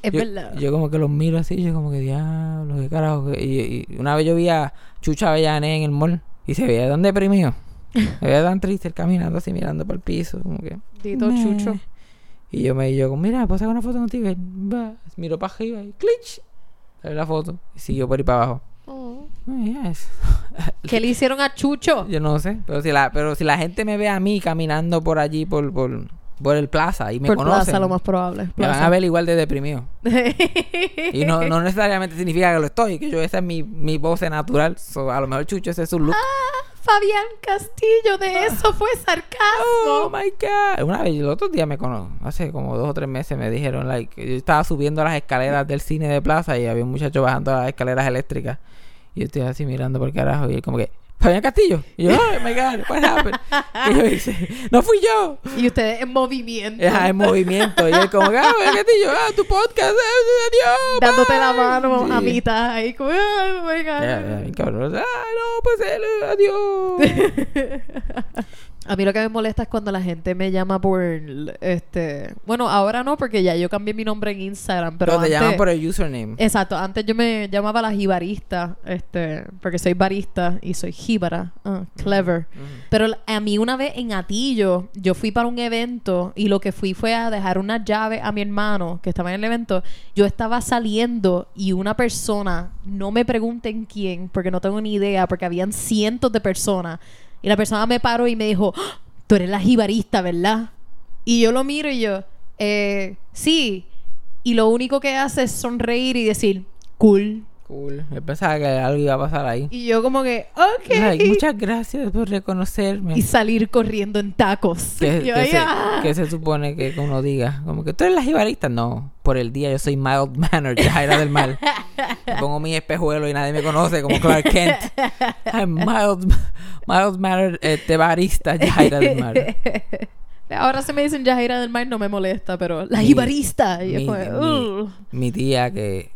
Speaker 4: Es
Speaker 1: yo,
Speaker 4: verdad.
Speaker 1: yo como que los miro así, yo como que diablo, qué carajo. Y, y una vez yo vi a Chucha Avellané en el mall y se veía tan deprimido. Se veía tan triste él caminando así mirando para el piso. Como que. Meh.
Speaker 4: Chucho.
Speaker 1: Y yo me como, mira, ¿puedo sacar una foto contigo? Y, va, miro para arriba y clich. Sale la foto. Y siguió por ahí para abajo.
Speaker 4: Oh.
Speaker 1: Yes.
Speaker 4: ¿Qué le hicieron a Chucho?
Speaker 1: Yo no sé, pero si la, pero si la gente me ve a mí caminando por allí, por, por, por el plaza y me
Speaker 4: Por
Speaker 1: conocen,
Speaker 4: plaza, lo más probable.
Speaker 1: me van a ver igual de deprimido. Y no, no necesariamente significa que lo estoy, que yo esa es mi, mi pose natural. So, a lo mejor Chucho ese es su look.
Speaker 4: Ah, Fabián Castillo, de eso fue
Speaker 1: Oh
Speaker 4: sarcasmo.
Speaker 1: my god. Una vez, el otro día me conozco, hace como dos o tres meses me dijeron, like, yo estaba subiendo las escaleras del cine de plaza y había un muchacho bajando las escaleras eléctricas. Y yo estoy así mirando por carajo y él como que, Fabián Castillo. Y yo, oh my god, what happened? Y yo dice, no fui yo.
Speaker 4: Y ustedes en movimiento.
Speaker 1: Ajá, en movimiento. Y él como, ah, Fabián Castillo, ah, tu podcast, eh, adiós.
Speaker 4: Dándote
Speaker 1: bye".
Speaker 4: la mano a
Speaker 1: Sí.
Speaker 4: mitad ahí como, oh my God.
Speaker 1: Ya, ya, cabrón. Ah, no, pues él, adiós.
Speaker 4: A mí lo que me molesta es cuando la gente me llama por este, bueno, ahora no porque ya yo cambié mi nombre en Instagram, pero
Speaker 1: Pero te
Speaker 4: antes-
Speaker 1: llaman por el username.
Speaker 4: Exacto, antes yo me llamaba la jibarista, este, porque soy barista y soy jíbara, ah, clever. Pero a mí una vez en Atillo, yo fui para un evento y lo que fui fue a dejar una llave a mi hermano que estaba en el evento. Yo estaba saliendo y una persona, no me pregunten quién, porque no tengo ni idea, porque habían cientos de personas. Y la persona me paró y me dijo, "Ah, tú eres la jibarista, ¿verdad? Y yo lo miro y yo, eh, sí. Y lo único que hace es sonreír y decir, cool.
Speaker 1: Cool. Yo pensaba que algo iba a pasar ahí.
Speaker 4: Y yo como que, ok.
Speaker 1: Like, muchas gracias por reconocerme.
Speaker 4: y salir corriendo en tacos.
Speaker 1: ¿Qué,
Speaker 4: Yo
Speaker 1: se,
Speaker 4: ah.
Speaker 1: se supone que uno diga? Como que tú eres la jibarista. No, por el día yo soy mild mannered, Jaira del Mal. Me pongo mis espejuelos y nadie me conoce como Clark Kent. I'm mild, mild mannered este, barista, Jaira del Mal.
Speaker 4: Ahora se me dicen Yajaira del Mar, no me molesta, pero la
Speaker 1: Mi-
Speaker 4: jibarista.
Speaker 1: Mi,
Speaker 4: como, "Uh".
Speaker 1: mi- mi tía que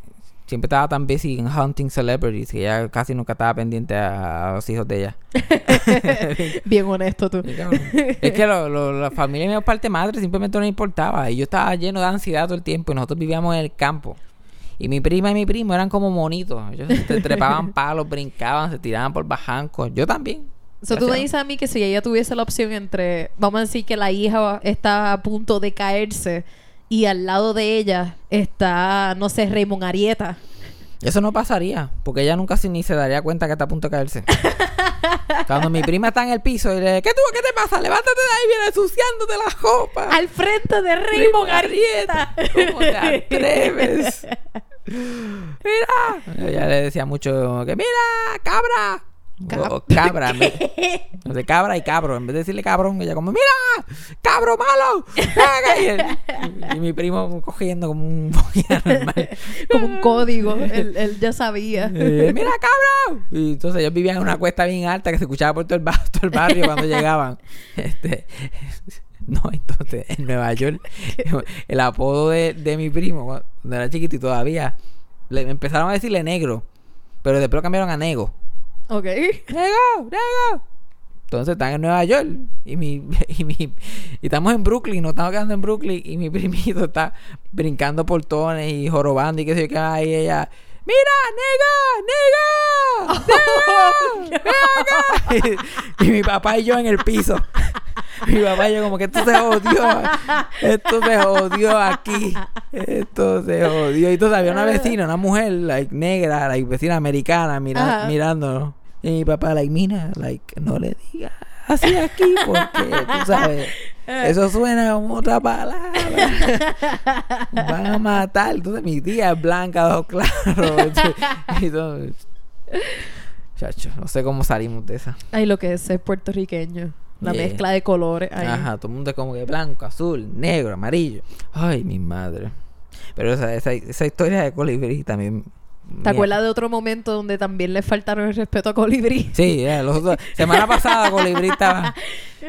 Speaker 1: siempre estaba tan busy en hunting celebrities que ella casi nunca estaba pendiente a, a los hijos de ella.
Speaker 4: Bien honesto tú.
Speaker 1: Es que lo, lo- la familia de mi parte madre simplemente no importaba. Y yo estaba lleno de ansiedad todo el tiempo. Y nosotros vivíamos en el campo. Y mi prima y mi primo eran como monitos. Ellos se trepaban palos, brincaban, se tiraban por bajancos. Yo también.
Speaker 4: So, tú me dices a mí que si ella tuviese la opción entre, vamos a decir que la hija está a punto de caerse y al lado de ella está, no sé, Raymond Arieta.
Speaker 1: Eso no pasaría. Porque ella nunca se, ni se daría cuenta que está a punto de caerse. Cuando mi prima está en el piso y le ¿qué tú? ¿Qué te pasa? Levántate de ahí, viene ensuciándote la copa.
Speaker 4: Al frente de Raymond.
Speaker 1: Arrieta. ¿Cómo te atreves? Mira. Ella le decía mucho que mira, cabra. O- o cabra. No sé, cabra y cabro. En vez de decirle cabrón, ella como, mira, cabro malo. venga". Y, mi primo cogiendo como un normal.
Speaker 4: Como un código. él, él ya sabía.
Speaker 1: Eh, mira, cabrón. Y entonces ellos vivían en una cuesta bien alta que se escuchaba por todo el, ba- todo el barrio cuando llegaban. Este, no, entonces en Nueva York, el apodo de, de mi primo, cuando era chiquito y todavía, le empezaron a decirle negro, pero después lo cambiaron a nego.
Speaker 4: Ok.
Speaker 1: ¡Nego! ¡Nego! Entonces están en Nueva York y mi, y mi y estamos en Brooklyn, nos estamos quedando en Brooklyn y mi primito está brincando portones y jorobando y qué sé yo qué y ella ¡Mira, nega! ¡Nega! ¡Ven acá! Y, y mi papá y yo en el piso. Mi papá y yo como que esto se jodió. Esto se jodió aquí. Esto se jodió. Y entonces había una vecina, una mujer, like, negra, like, vecina americana, mira, mirándonos. Y mi papá, like, mira, like, no le digas así aquí porque, tú sabes, eso suena como otra palabra. Van a matar. Entonces mi tía es blanca, de ojos claros. Y entonces, chacho, no sé cómo salimos de esa.
Speaker 4: Ay, lo que es ser puertorriqueño. La
Speaker 1: Yeah.
Speaker 4: mezcla de colores ahí.
Speaker 1: Ajá, todo el mundo es como que blanco, azul, negro, amarillo. Ay, mi madre. Pero esa, esa, esa historia de colibrí también...
Speaker 4: ¿Te acuerdas de otro momento donde también le faltaron el respeto a Colibrí?
Speaker 1: Sí, los otros- semana pasada Colibrí estaba...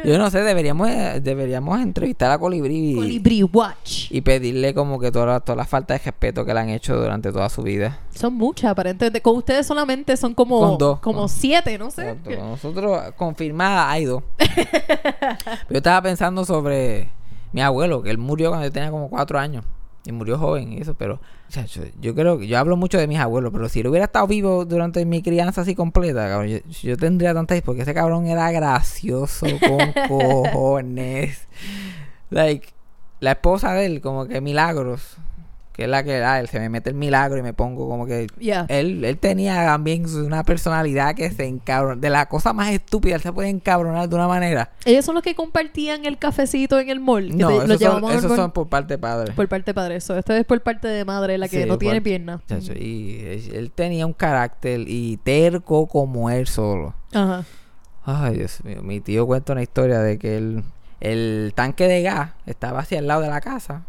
Speaker 1: Yo no sé, deberíamos, eh, deberíamos entrevistar a Colibrí y,
Speaker 4: Colibrí Watch.
Speaker 1: y pedirle como que toda, la- toda la falta de respeto que le han hecho durante toda su vida.
Speaker 4: Son muchas, aparentemente. Con ustedes solamente son como,
Speaker 1: Con dos.
Speaker 4: como
Speaker 1: Con-
Speaker 4: siete, no sé.
Speaker 1: Nosotros, nosotros, confirmada, hay dos. Pero yo estaba pensando sobre mi abuelo, que él murió cuando yo tenía como cuatro años. Y murió joven y eso, pero... o sea, yo, yo creo que... Yo hablo mucho de mis abuelos, pero si él hubiera estado vivo durante mi crianza así completa, cabrón, yo, yo tendría tantas... Porque ese cabrón era gracioso con cojones. Like, la esposa de él, como que milagros. Que es la que... Ah, él se me mete el milagro y me pongo como que... Él, él tenía también una personalidad que se encabrona. De la cosa más estúpida, él se puede encabronar de una manera.
Speaker 4: Ellos son los que compartían el cafecito en el mall.
Speaker 1: No,
Speaker 4: te-
Speaker 1: esos, son, esos son por parte de padre.
Speaker 4: por parte de padre. Eso. Esto es por parte de madre, la que
Speaker 1: Sí,
Speaker 4: no
Speaker 1: por-
Speaker 4: tiene pierna.
Speaker 1: Chacho, y él, él tenía un carácter y terco como él solo.
Speaker 4: Ajá.
Speaker 1: Ay, Dios mío. Mi tío cuenta una historia de que el, el tanque de gas estaba hacia el lado de la casa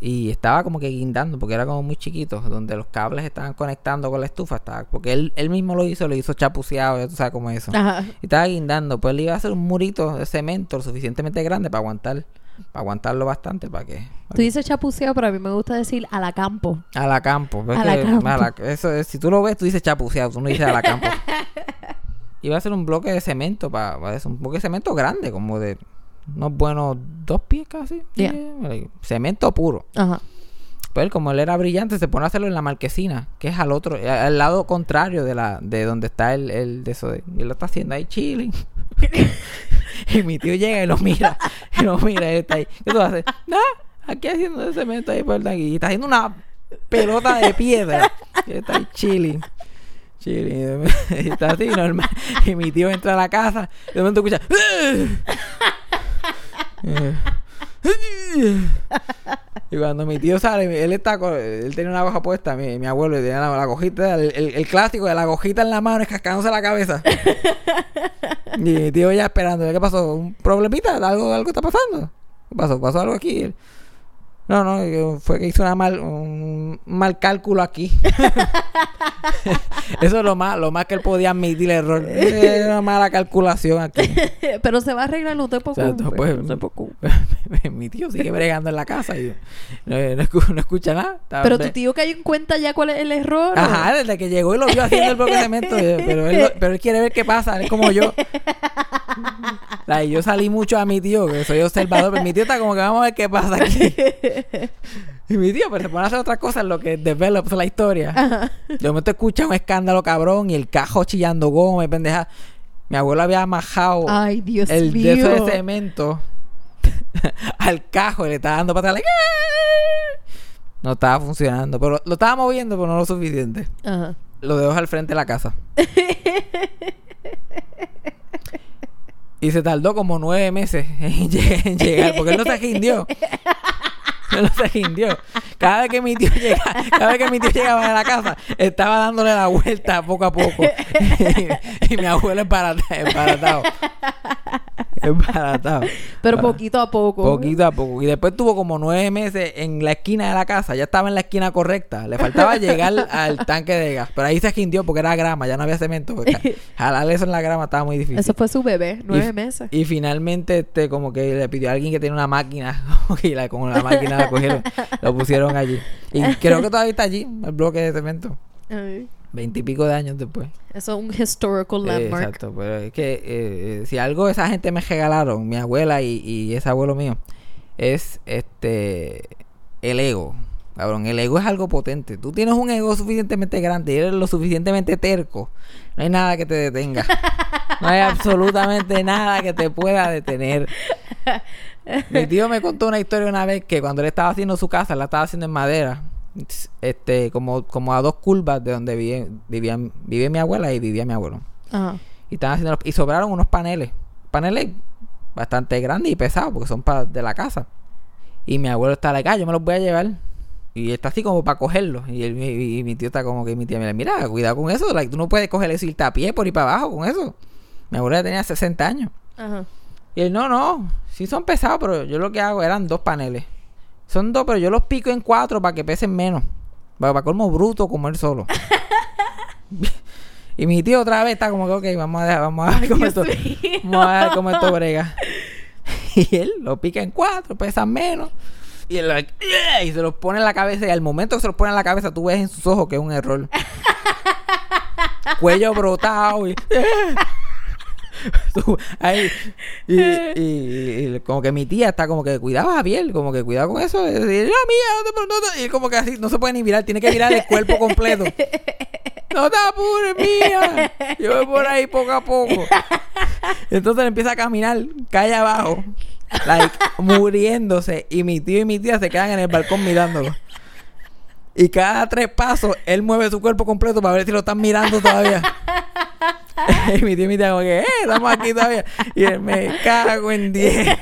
Speaker 1: y estaba como que guindando porque era como muy chiquito, donde los cables estaban conectando con la estufa. Estaba, porque él, él mismo lo hizo, lo hizo chapuceado, ya tú sabes cómo es eso.
Speaker 4: Ajá.
Speaker 1: Y estaba guindando, pues le iba a hacer un murito de cemento lo suficientemente grande para aguantar, para aguantarlo bastante, para que...
Speaker 4: Tú dices chapuceo, pero a mí me gusta decir a la campo.
Speaker 1: a la campo. pues
Speaker 4: A la campo.
Speaker 1: a la- eso es- si tú lo ves, tú dices chapuceado, tú no dices a la campo. iba a hacer un bloque de cemento, para, para eso, un bloque de cemento grande, como de unos buenos dos pies casi. Cemento puro.
Speaker 4: Ajá.
Speaker 1: Pues él, como él era brillante, se pone a hacerlo en la marquesina, que es al otro, eh, al lado contrario de la, de donde está el, el de eso de, y él lo está haciendo ahí chilling. y mi tío llega y lo mira, y lo mira y él está ahí. ¿Qué tú haces? Nada, aquí haciendo ese cemento ahí por el tanque. Y está haciendo una pelota de piedra. Y él está ahí chilling. Chilling. Y está así normal. Y mi tío entra a la casa, y de momento escucha. Y cuando mi tío sale, él está con- él tenía una hoja puesta, mi, mi abuelo, y tenía la, la gojita, el, el- el clásico de la gojita en la mano, escascándose la cabeza. y mi tío ya esperando, ¿qué pasó? ¿Un problemita? ¿Algo, algo está pasando? ¿Qué pasó? ¿Pasó algo aquí? No, no, yo- fue que hizo una mal, un mal cálculo aquí. Eso es lo más, lo más que él podía admitir el error. Era una mala calculación aquí.
Speaker 4: pero se va a arreglar, no te preocupes.
Speaker 1: Pues,
Speaker 4: no te preocupes.
Speaker 1: mi tío sigue bregando en la casa y no, no escucha nada.
Speaker 4: Pero tu tío cayó en cuenta ya cuál es el error. ¿o?
Speaker 1: Ajá, desde que llegó y lo vio haciendo el yo- Pero él, lo- pero él quiere ver qué pasa, él es como yo. Like, yo salí mucho a mi tío, que soy observador, pero mi tío está como que vamos a ver qué pasa aquí. Y mi tío, pues se pone a hacer otras cosas en lo que develops la historia. De momento escucha un escándalo cabrón y el cajo chillando goma y pendeja. Mi abuelo había majado
Speaker 4: Ay, Dios
Speaker 1: el
Speaker 4: mío.
Speaker 1: de cemento al cajo y le estaba dando patada. like, "Ah". No estaba funcionando, pero lo estaba moviendo, pero no lo suficiente.
Speaker 4: Ajá.
Speaker 1: Lo dejó al frente de la casa. y se tardó como nueve meses en llegar, porque él no se rindió. No se rindió. Cada vez que mi tío llegaba, cada vez que mi tío llegaba a la casa, estaba dándole la vuelta poco a poco. y, mi abuelo emparata- emparatado. Emparatado.
Speaker 4: Pero poquito a poco.
Speaker 1: Poquito a poco. Y después tuvo como nueve meses en la esquina de la casa. Ya estaba en la esquina correcta. Le faltaba llegar al tanque de gas. Pero ahí se esquindió porque era grama, ya no había cemento. Jalar eso en la grama estaba muy difícil.
Speaker 4: Eso fue su bebé, nueve
Speaker 1: y,
Speaker 4: meses.
Speaker 1: Y finalmente, este, como que le pidió a alguien que tenía una máquina. como que la, con la máquina la cogieron, lo pusieron allí. Y creo que todavía está allí, el bloque de cemento. Veintipico de años después.
Speaker 4: Eso es un historical
Speaker 1: Eh,
Speaker 4: landmark.
Speaker 1: exacto, pero es que eh, eh, si algo esa gente me regalaron, mi abuela y, y ese abuelo mío, es este el ego. Cabrón, el ego es algo potente. Tú tienes un ego suficientemente grande y eres lo suficientemente terco. No hay nada que te detenga. No hay absolutamente nada que te pueda detener. Mi tío me contó una historia una vez que cuando él estaba haciendo su casa, la estaba haciendo en madera. Este, como, como a dos curvas de donde vive, vivían, vive mi abuela y vivía mi abuelo.
Speaker 4: Ajá.
Speaker 1: Y estaban haciendo y sobraron unos paneles. Paneles bastante grandes y pesados porque son pa- de la casa. Y mi abuelo está like, ah, yo me los voy a llevar. Y está así como para cogerlos. Y, él- y- y mi tío está como que mi tía mira, mira, cuidado con eso. Like, tú no puedes coger eso y irte a pie por ir para abajo con eso. Mi abuela tenía 60 años.
Speaker 4: Ajá.
Speaker 1: Y él, no, no, sí son pesados, pero yo lo que hago eran dos paneles. Son dos, pero yo los pico en cuatro para que pesen menos. Para, para colmo bruto como él solo. y mi tío otra vez está como que, ok, vamos a dejar, vamos a ver cómo esto, vamos a ver cómo esto brega. y él lo pica en cuatro, pesan menos. Y él like, "Yeah", y se los pone en la cabeza. Y al momento que se los pone en la cabeza, tú ves en sus ojos que es un error. Cuello brotado y. ahí, y, y- y- y como que mi tía está como que cuidado Javier, como que cuidado con eso. Y, la mía, no te- no te-", y como que así, no se puede ni mirar, tiene que mirar el cuerpo completo. No te apures, mía. Yo voy por ahí poco a poco. Entonces empieza a caminar, calle abajo, like, muriéndose. Y mi tío y mi tía se quedan en el balcón mirándolo. Y cada tres pasos, él mueve su cuerpo completo para ver si lo están mirando todavía. y mi tío y mi tía como que, eh, estamos aquí todavía. Y él, me cago en diez.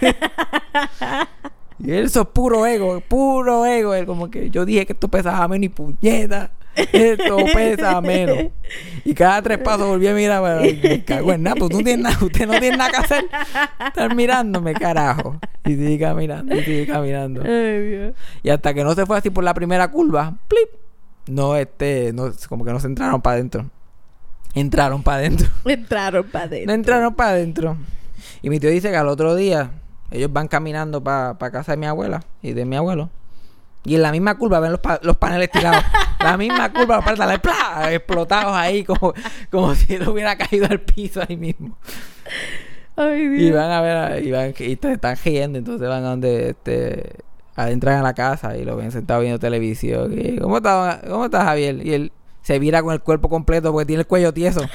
Speaker 1: y él, eso es puro ego, puro ego. Él como que, yo dije que esto pesaba menos y puñeta. Esto pesa menos. Y cada tres pasos volví a mirar, pero me cago en nada, pues tú tienes nada, usted no tiene nada que hacer. Estar mirándome, carajo. Y sigue caminando, y sigue caminando.
Speaker 4: Ay, Dios.
Speaker 1: Y hasta que no se fue así por la primera curva, ¡plip! No, este, no, como que no se entraron para adentro. Entraron para adentro.
Speaker 4: Entraron para
Speaker 1: No
Speaker 4: adentro.
Speaker 1: entraron para adentro. Y mi tío dice que al otro día, ellos van caminando para casa de mi abuela y de mi abuelo. Y en la misma curva ven los, pa- los paneles tirados. la misma curva, los paneles ¡plá! explotados ahí, como, como si él hubiera caído al piso ahí mismo.
Speaker 4: Ay, Dios.
Speaker 1: Y van a ver, a- y, van, y te están riendo, entonces van a donde este adentran a la casa y lo ven sentado viendo televisión. Y, ¿Cómo está, cómo está Javier? Y él se vira con el cuerpo completo porque tiene el cuello tieso.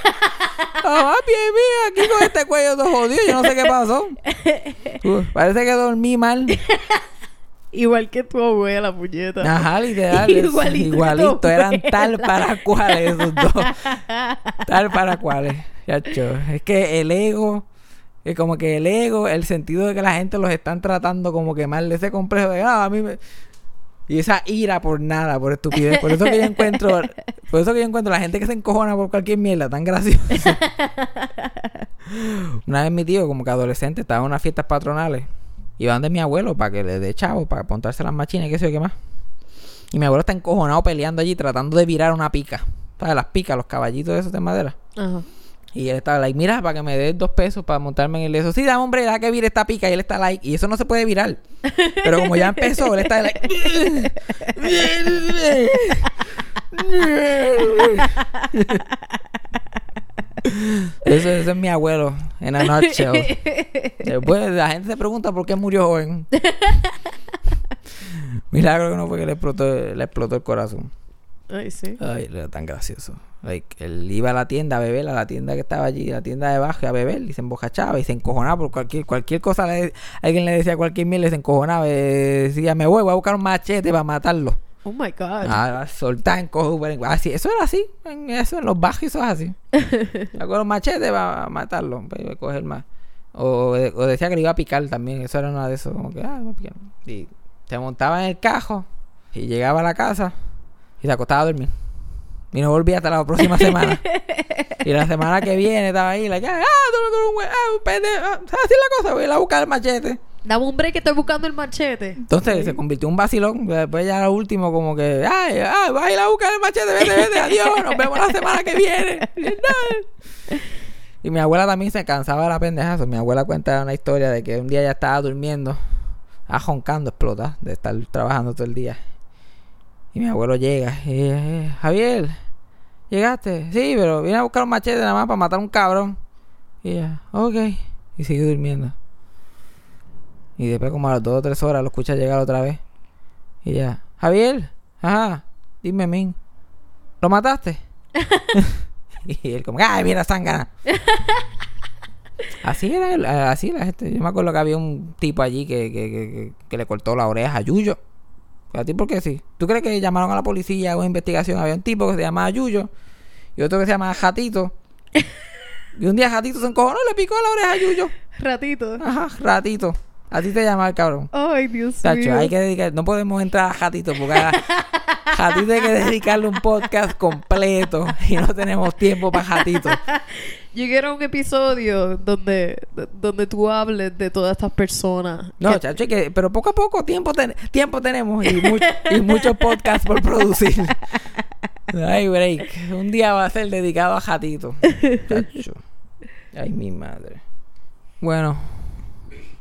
Speaker 1: Ah, bien, aquí con este cuello todo jodido, yo no sé qué pasó. Parece que dormí mal.
Speaker 4: Igual que tu abuela, puñeta.
Speaker 1: Ajá, literal.
Speaker 4: Igualito
Speaker 1: igualito. Eran tal para cuales esos dos. Tal para cuales. Chacho. Es que el ego, es como que el ego, el sentido de que la gente los están tratando como que mal, ese complejo de, ah, a mí me... Y esa ira por nada, por estupidez. Por eso que yo encuentro, por eso que yo encuentro la gente que se encojona por cualquier mierda tan graciosa. Una vez mi tío, como que adolescente, estaba en unas fiestas patronales. Iban de mi abuelo para que le dé chavo, para apuntarse las machinas y qué sé yo qué más. Y mi abuelo está encojonado peleando allí, tratando de virar una pica. ¿Sabes? Las picas, los caballitos esos de madera.
Speaker 4: Ajá.
Speaker 1: Y él estaba like, mira, para que me des dos pesos para montarme en el eso. Sí, dame, hombre, da que vire esta pica. Y él está like, y eso no se puede virar. Pero como ya empezó, él está like. Eso, eso es mi abuelo, en a nutshell. Después la gente se pregunta por qué murió joven. Milagro que no fue que le explotó, le explotó el corazón.
Speaker 4: Ay, sí.
Speaker 1: Ay, era tan gracioso. Like, él iba a la tienda a beber, a la tienda que estaba allí, la tienda de bajo, a beber, y se embojachaba y se encojonaba por cualquier, cualquier cosa. Le, alguien le decía cualquier y se encojonaba. decía, me voy, voy a buscar un machete para matarlo.
Speaker 4: Oh my God.
Speaker 1: Ah, soltar en cojo, así, eso era así, en eso, en los bajos eso es así. Con los machetes para matarlo, para coger más. O, o decía que le iba a picar también, eso era una de esos, como que, ah, picar. Y se montaba en el cajo y llegaba a la casa y se acostaba a dormir. Y no volvía hasta la próxima semana. y la semana que viene estaba ahí, like, ah, tú un güey, ah, un pendejo, ah, ¿sabes así la cosa? Voy a ir a buscar el machete.
Speaker 4: Dame un break que estoy buscando el machete.
Speaker 1: Entonces se convirtió en un vacilón. Después ya lo último, como que, ay, ay, vas a ir a buscar el machete, vete, vete, adiós, nos vemos la semana que viene. Y mi abuela también se cansaba de la pendejazo. Mi abuela cuenta una historia de que un día ya estaba durmiendo, ah, joncando, explota, de estar trabajando todo el día. Y mi abuelo llega y eh, Javier, ¿llegaste? Sí, pero vine a buscar un machete nada más para matar a un cabrón. Y ella, ok. Y sigue durmiendo. Y después como a las dos o tres horas lo escucha llegar otra vez. Y ya, Javier, ajá, dime, Min, ¿lo mataste? y él como, ¡ay, mira, sangana! así era, el- así la gente. Yo me acuerdo que había un tipo allí que, que- que le cortó la oreja a Yuyo. ¿A ti por qué sí? ¿Tú crees que llamaron a la policía a una investigación? Había un tipo que se llamaba Yuyo y otro que se llamaba Jatito. y un día Jatito se encojonó le picó la oreja a Yuyo.
Speaker 4: Ratito.
Speaker 1: Ajá, Ratito. A ti te llama el cabrón.
Speaker 4: Ay, Dios
Speaker 1: Tacho,
Speaker 4: mío.
Speaker 1: hay que dedicar, no podemos entrar a Jatito porque a, Jatito hay que dedicarle un podcast completo y no tenemos tiempo para Jatito.
Speaker 4: Yo quiero un episodio donde, donde tú hables de todas estas personas.
Speaker 1: No,
Speaker 4: que-
Speaker 1: chacho, que, pero poco a poco tiempo, ten- tiempo tenemos y muchos podcasts por producir. Ay, break. Un día va a ser dedicado a Jatito. Chacho. Ay, mi madre. Bueno,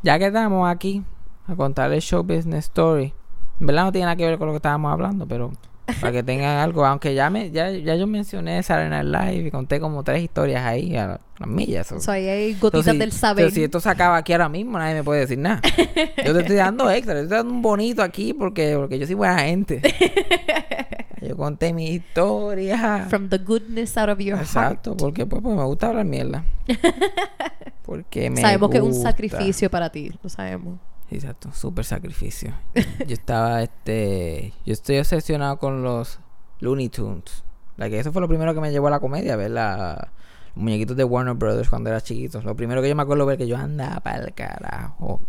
Speaker 1: ya que estamos aquí a contar el show business story. En verdad no tiene nada que ver con lo que estábamos hablando, pero para que tengan algo, aunque ya me ya, ya yo mencioné Saturday Night Live y conté como tres historias ahí a las millas.
Speaker 4: O sea, ahí hay gotitas
Speaker 1: Entonces,
Speaker 4: del saber.
Speaker 1: pero si esto se acaba aquí ahora mismo, nadie me puede decir nada. Yo te estoy dando extra, yo te estoy dando un bonito aquí porque, porque yo soy buena gente. Yo conté mi historia.
Speaker 4: From the goodness out of your
Speaker 1: Exacto, porque pues, pues, me gusta hablar mierda. Porque
Speaker 4: heart.
Speaker 1: me
Speaker 4: Sabemos que es un sacrificio para ti, lo sabemos.
Speaker 1: Exacto, súper sacrificio. yo estaba, este, yo estoy obsesionado con los Looney Tunes. La que eso fue lo primero que me llevó a la comedia, ver la, los muñequitos de Warner Brothers cuando era chiquito. Lo primero que yo me acuerdo ver que yo andaba para el carajo.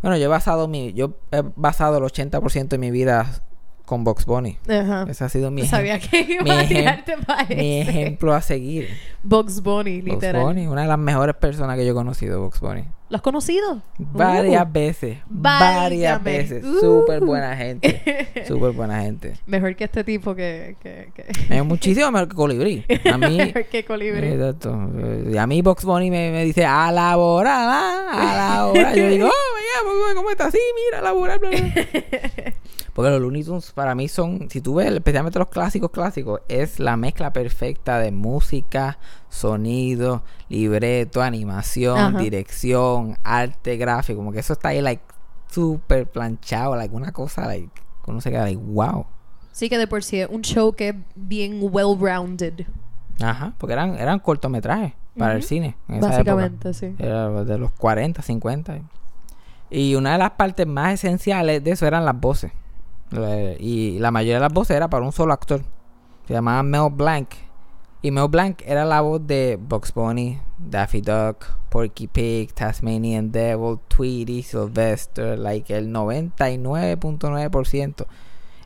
Speaker 1: Bueno, yo he basado mi, yo he basado el 80% de mi vida con Box Bunny.
Speaker 4: Ajá.
Speaker 1: Ese ha sido mi,
Speaker 4: Sabía que
Speaker 1: mi
Speaker 4: iba a tirarte para
Speaker 1: mi
Speaker 4: ese.
Speaker 1: ejemplo a seguir.
Speaker 4: Bugs Bunny,
Speaker 1: Box
Speaker 4: literal.
Speaker 1: Bunny, una de las mejores personas que yo he conocido, Box Bunny.
Speaker 4: ¿Lo has conocido?
Speaker 1: Varias
Speaker 4: Uh,
Speaker 1: veces, varias veces.
Speaker 4: Uh.
Speaker 1: Súper buena gente. Súper buena gente.
Speaker 4: Mejor que este tipo que... que, que...
Speaker 1: Es muchísimo mejor que Colibrí. A mí.
Speaker 4: Mejor que Colibrí.
Speaker 1: Exacto. Y a mí Box Bunny me, me dice a laborar, ah, a laborar. Yo digo, oh, my God, Box ¿cómo estás? Sí, mira, a laborar, bla, bla. Porque los Looney Tunes para mí son, si tú ves, especialmente los clásicos clásicos, es la mezcla perfecta de música, sonido, libreto, animación,
Speaker 4: Ajá.
Speaker 1: dirección, arte gráfico, como que eso está ahí like súper planchado, like una cosa like uno se queda like wow.
Speaker 4: Sí que de por sí es un show que es bien well-rounded.
Speaker 1: Ajá, porque eran eran cortometrajes para el cine en esa época.
Speaker 4: Básicamente, sí.
Speaker 1: Era de los 40, 50. Y una de las partes más esenciales de eso eran las voces. Eh, Y la mayoría de las voces era para un solo actor. Se llamaba Mel Blanc. Y Mel Blanc era la voz de Bugs Bunny, Daffy Duck, Porky Pig, Tasmanian Devil, Tweety, Sylvester, like el 99.9%.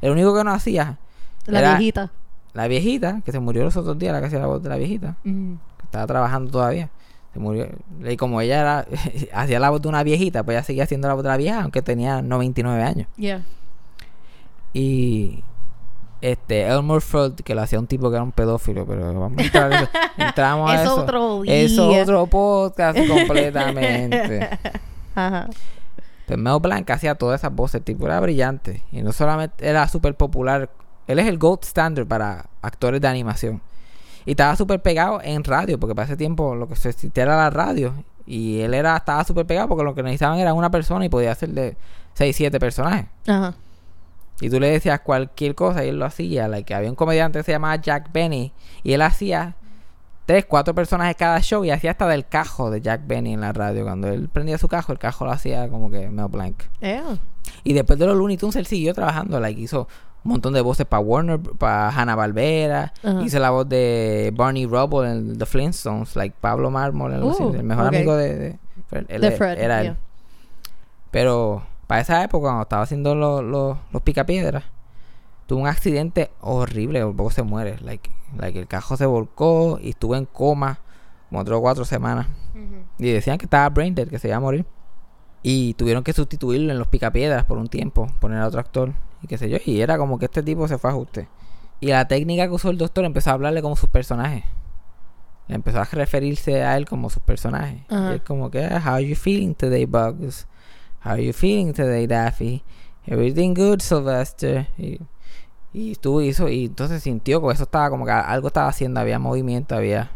Speaker 1: El único que no hacía
Speaker 4: La
Speaker 1: era
Speaker 4: viejita.
Speaker 1: la viejita, que se murió los otros días, la que hacía la voz de la viejita
Speaker 4: Mm.
Speaker 1: que estaba trabajando todavía. Se murió. Y como ella era, hacía la voz de una viejita, pues ella seguía haciendo la voz de la vieja, aunque tenía 99 años.
Speaker 4: Yeah.
Speaker 1: Y este Elmer Fudd, que lo hacía un tipo que era un pedófilo, pero vamos a entrar a eso. Entramos a
Speaker 4: Es
Speaker 1: eso.
Speaker 4: otro día.
Speaker 1: otro podcast completamente.
Speaker 4: Ajá.
Speaker 1: Pues Mel Blanc hacía todas esas voces, el tipo era brillante. Y no solamente era súper popular, él es el gold standard para actores de animación. Y estaba súper pegado en radio, porque para ese tiempo lo que se existía era la radio. Y él era estaba súper pegado porque lo que necesitaban era una persona y podía hacer de 6, 7 personajes.
Speaker 4: Ajá.
Speaker 1: Y tú le decías cualquier cosa y él lo hacía. Like, había un comediante que se llamaba Jack Benny y él hacía tres, cuatro personajes cada show y hacía hasta del cajo de Jack Benny en la radio. Cuando él prendía su cajo, el cajo lo hacía como que Mel Blanc.
Speaker 4: Yeah.
Speaker 1: Y después de los Looney Tunes él siguió trabajando. Like, hizo un montón de voces para Warner, para Hanna Barbera. Hizo la voz de Barney Rubble en The Flintstones, like Pablo Mármol,
Speaker 4: Uh,
Speaker 1: el mejor amigo de. Él
Speaker 4: De Fred,
Speaker 1: era él. Pero para esa época, cuando estaba haciendo los, los, los picapiedras, tuvo un accidente horrible, por poco se muere. Like, like el cajo se volcó y estuvo en coma como otras cuatro semanas. Y decían que estaba brain dead, que se iba a morir. Y tuvieron que sustituirlo en los picapiedras por un tiempo, poner a otro actor y qué sé yo. Y era como que este tipo se fue a ajuste. Y la técnica que usó el doctor empezó a hablarle como sus personajes. Le empezó a referirse a él como sus personajes. Y es como que, "Ah, how are you feeling today, Bugs? How are you feeling today, Daffy? Everything good, Sylvester. Y, y estuvo hizo, y entonces sintió que eso estaba como que algo estaba haciendo, había movimiento, había.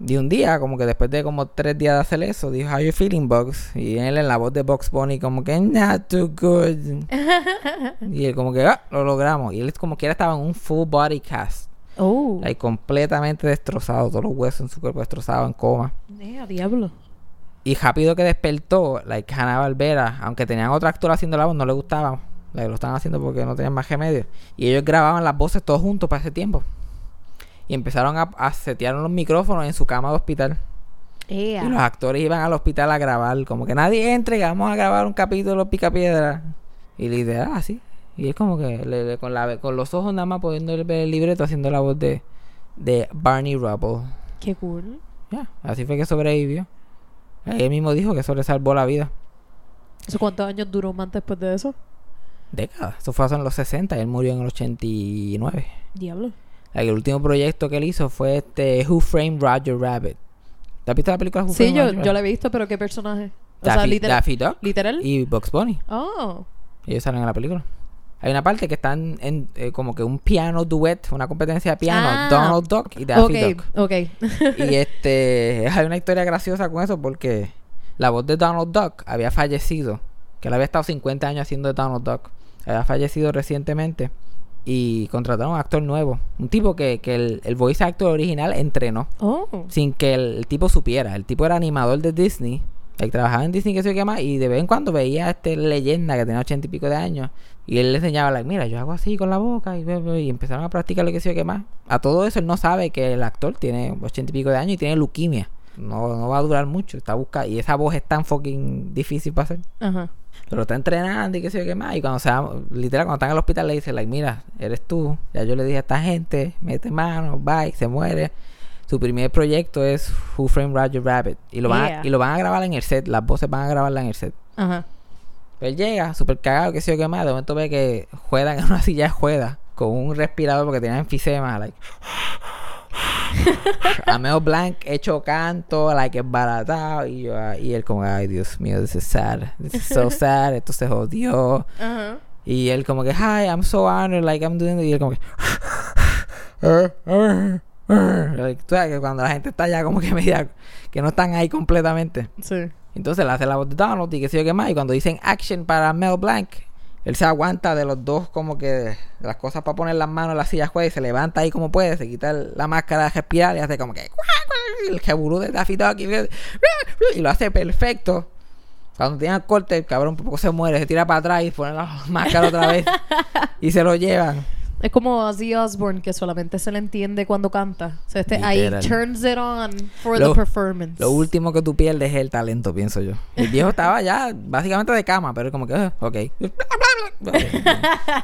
Speaker 1: Y un día, como que después de como tres días de hacer eso, dijo, How you feeling, Bugs? Y él en la voz de Bugs Bunny, como que, Not too good. y él como que, ah, lo logramos. Y él como que estaba en un full body cast.
Speaker 4: Oh.
Speaker 1: Like, completamente destrozado, todos los huesos en su cuerpo destrozados, en coma.
Speaker 4: Yeah, diablo.
Speaker 1: Y rápido que despertó, like Hanna Barbera, aunque tenían otro actor haciendo la voz, no le gustaba. Like, lo estaban haciendo porque no tenían más remedio. Y ellos grababan las voces todos juntos para ese tiempo. Y empezaron a, a setear los micrófonos en su cama de hospital.
Speaker 4: Yeah.
Speaker 1: Y los actores iban al hospital a grabar. Como que nadie entre, vamos a grabar un capítulo de Picapiedra. Y la idea, ah, sí. Y es como que le- le- con, la, con los ojos nada más pudiendo ver el libreto haciendo la voz de, de Barney Rubble.
Speaker 4: Qué cool.
Speaker 1: Ya, así fue que sobrevivió. Él mismo dijo que eso le salvó la vida.
Speaker 4: ¿Eso cuántos años duró más después de eso?
Speaker 1: Décadas. Eso fue hace en los 60 y él murió en el 89.
Speaker 4: Diablo.
Speaker 1: El último proyecto que él hizo fue este Who Framed Roger Rabbit. ¿Te has visto la película Who
Speaker 4: Sí,
Speaker 1: Framed
Speaker 4: yo,
Speaker 1: Roger
Speaker 4: yo la he visto, pero ¿qué personaje? O sea,
Speaker 1: Daffy,
Speaker 4: literal.
Speaker 1: Daffy Duck
Speaker 4: ¿Literal?
Speaker 1: y Bugs Bunny.
Speaker 4: Oh.
Speaker 1: Ellos salen en la película. Hay una parte que están en eh, como que un piano duet, una competencia de piano,
Speaker 4: Ah.
Speaker 1: Donald Duck y Daffy
Speaker 4: Ok,
Speaker 1: Duck.
Speaker 4: ok.
Speaker 1: Y este, hay una historia graciosa con eso porque la voz de Donald Duck había fallecido, que él había estado 50 años haciendo de Donald Duck, había fallecido recientemente y contrataron a un actor nuevo, un tipo que, que el, el voice actor original entrenó
Speaker 4: oh.
Speaker 1: sin que el, el tipo supiera. El tipo era animador de Disney. Él trabajaba en Disney, que qué más, y de vez en cuando veía a este leyenda que tenía ochenta y pico de años. Y él le enseñaba, like, mira, yo hago así con la boca, y, ve- ve", y empezaron a practicar lo que yo qué más. A todo eso él no sabe que el actor tiene ochenta y pico de años y tiene leuquimia. No, no va a durar mucho, está buscando. Y esa voz es tan fucking difícil para hacer.
Speaker 4: Ajá.
Speaker 1: Pero está entrenando y qué sé yo qué más. Y cuando se va, literal, cuando están en el hospital le dice, like, mira, eres tú. Ya yo le dije a esta gente, mete mano, bye, se muere. Su primer proyecto es Who Framed Roger Rabbit. Y lo, van
Speaker 4: Yeah.
Speaker 1: a, y lo van a grabar en el set. Las voces van a grabarla en el set.
Speaker 4: Ajá.
Speaker 1: Él llega, súper cagado, qué sé yo más. De momento ve que juegan en una silla de juega con un respirador porque tenía enfisema. Like. a Mel Blanc hecho canto, like embaratado. Y, yo, ah, y él como, ay Dios mío, this is sad. This is so sad. Esto se jodió.
Speaker 4: Ajá.
Speaker 1: Y él como que, hi, I'm so honored, like I'm doing. Y él como que... Like, tú sabes que cuando la gente está ya como que media... Que no están ahí completamente.
Speaker 4: Sí.
Speaker 1: Entonces le hace la voz de Donald y qué sé yo qué más. Y cuando dicen action para Mel Blanc, él se aguanta de los dos como que las cosas para poner las manos en la silla juega y se levanta ahí como puede, se quita la máscara de respirar y hace como que el jeburú de Daffy Duck y, lo hace perfecto. Cuando tiene el corte, el cabrón por poco se muere, se tira para atrás y pone la máscara otra vez y se lo llevan.
Speaker 4: Es como Ozzy Osbourne, que solamente se le entiende cuando canta. O sea, este ahí turns it on for
Speaker 1: Lo-
Speaker 4: the performance.
Speaker 1: Lo último que tú pierdes es el talento, pienso yo. El viejo estaba ya básicamente de cama, pero como que, ah, ok.
Speaker 4: Y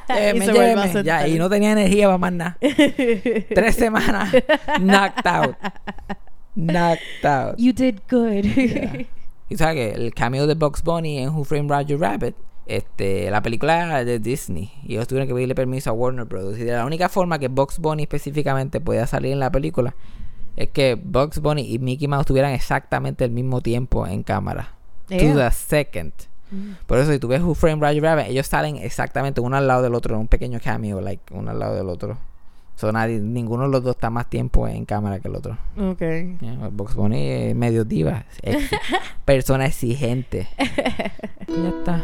Speaker 1: Lléveme, lléveme. Ya, y no tenía energía para más nada. Tres semanas knocked out. Knocked out.
Speaker 4: You did good.
Speaker 1: Y sabes que el cameo de Bugs Bunny en Who Framed Roger Rabbit, este, la película era de Disney. Y ellos tuvieron que pedirle permiso a Warner Bros. Y de la única forma que Bugs Bunny específicamente podía salir en la película es que Bugs Bunny y Mickey Mouse tuvieran exactamente el mismo tiempo en cámara. To
Speaker 4: Yeah.
Speaker 1: the second. Por eso, si tú ves Who Framed Roger Rabbit, ellos salen exactamente uno al lado del otro, en un pequeño cameo, like, uno al lado del otro. So, nadie, ninguno de los dos está más tiempo en cámara que el otro.
Speaker 4: ok.
Speaker 1: Yeah, Box Bunny es medio diva, exi- persona exigente. ya está.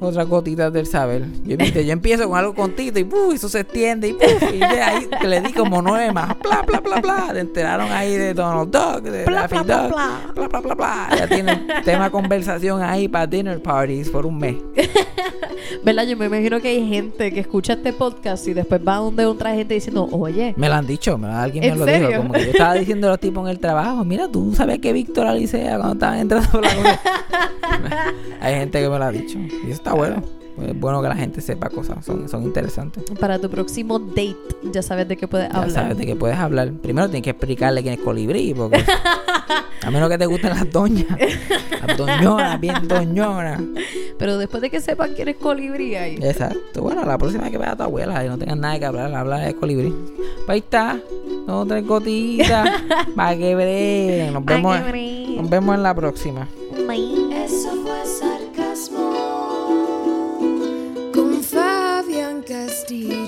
Speaker 1: Otra gotita del saber. Yo, viste, yo empiezo con algo contito y ¡puf! eso se extiende y ¡puf! y de ahí que le di como nueve más. Bla, bla, bla, bla. Te enteraron ahí de Donald Duck, de
Speaker 4: Bla,
Speaker 1: Daffy
Speaker 4: bla,
Speaker 1: Duck.
Speaker 4: bla.
Speaker 1: Bla, bla, bla, bla. Ya tienen tema conversación ahí para dinner parties por un mes.
Speaker 4: ¿Verdad? Yo me imagino que hay gente que escucha este podcast y después va donde otra gente diciendo, oye,
Speaker 1: Me lo han dicho, me- alguien me
Speaker 4: ¿En
Speaker 1: lo
Speaker 4: serio?
Speaker 1: dijo. Como que yo estaba diciendo a los tipos en el trabajo, mira, tú sabes que Víctor Alicea cuando estaban entrando por la comida?" Hay gente que me lo ha dicho. Y eso está bueno. Es bueno que la gente sepa cosas, son, son interesantes.
Speaker 4: para tu próximo date ya sabes de qué puedes
Speaker 1: Ya
Speaker 4: hablar.
Speaker 1: sabes de qué puedes hablar. Primero tienes que explicarle quién es colibrí, porque a menos que te gusten las doñas. Las doñonas, bien doñonas.
Speaker 4: Pero después de que sepan que eres colibrí ahí.
Speaker 1: Exacto. Bueno, la próxima vez que veas a tu abuela y no tengas nada que hablar, habla de colibrí. Pues ahí está. Dos, tres gotitas. Para que breguen. Nos vemos, nos vemos en la próxima. see.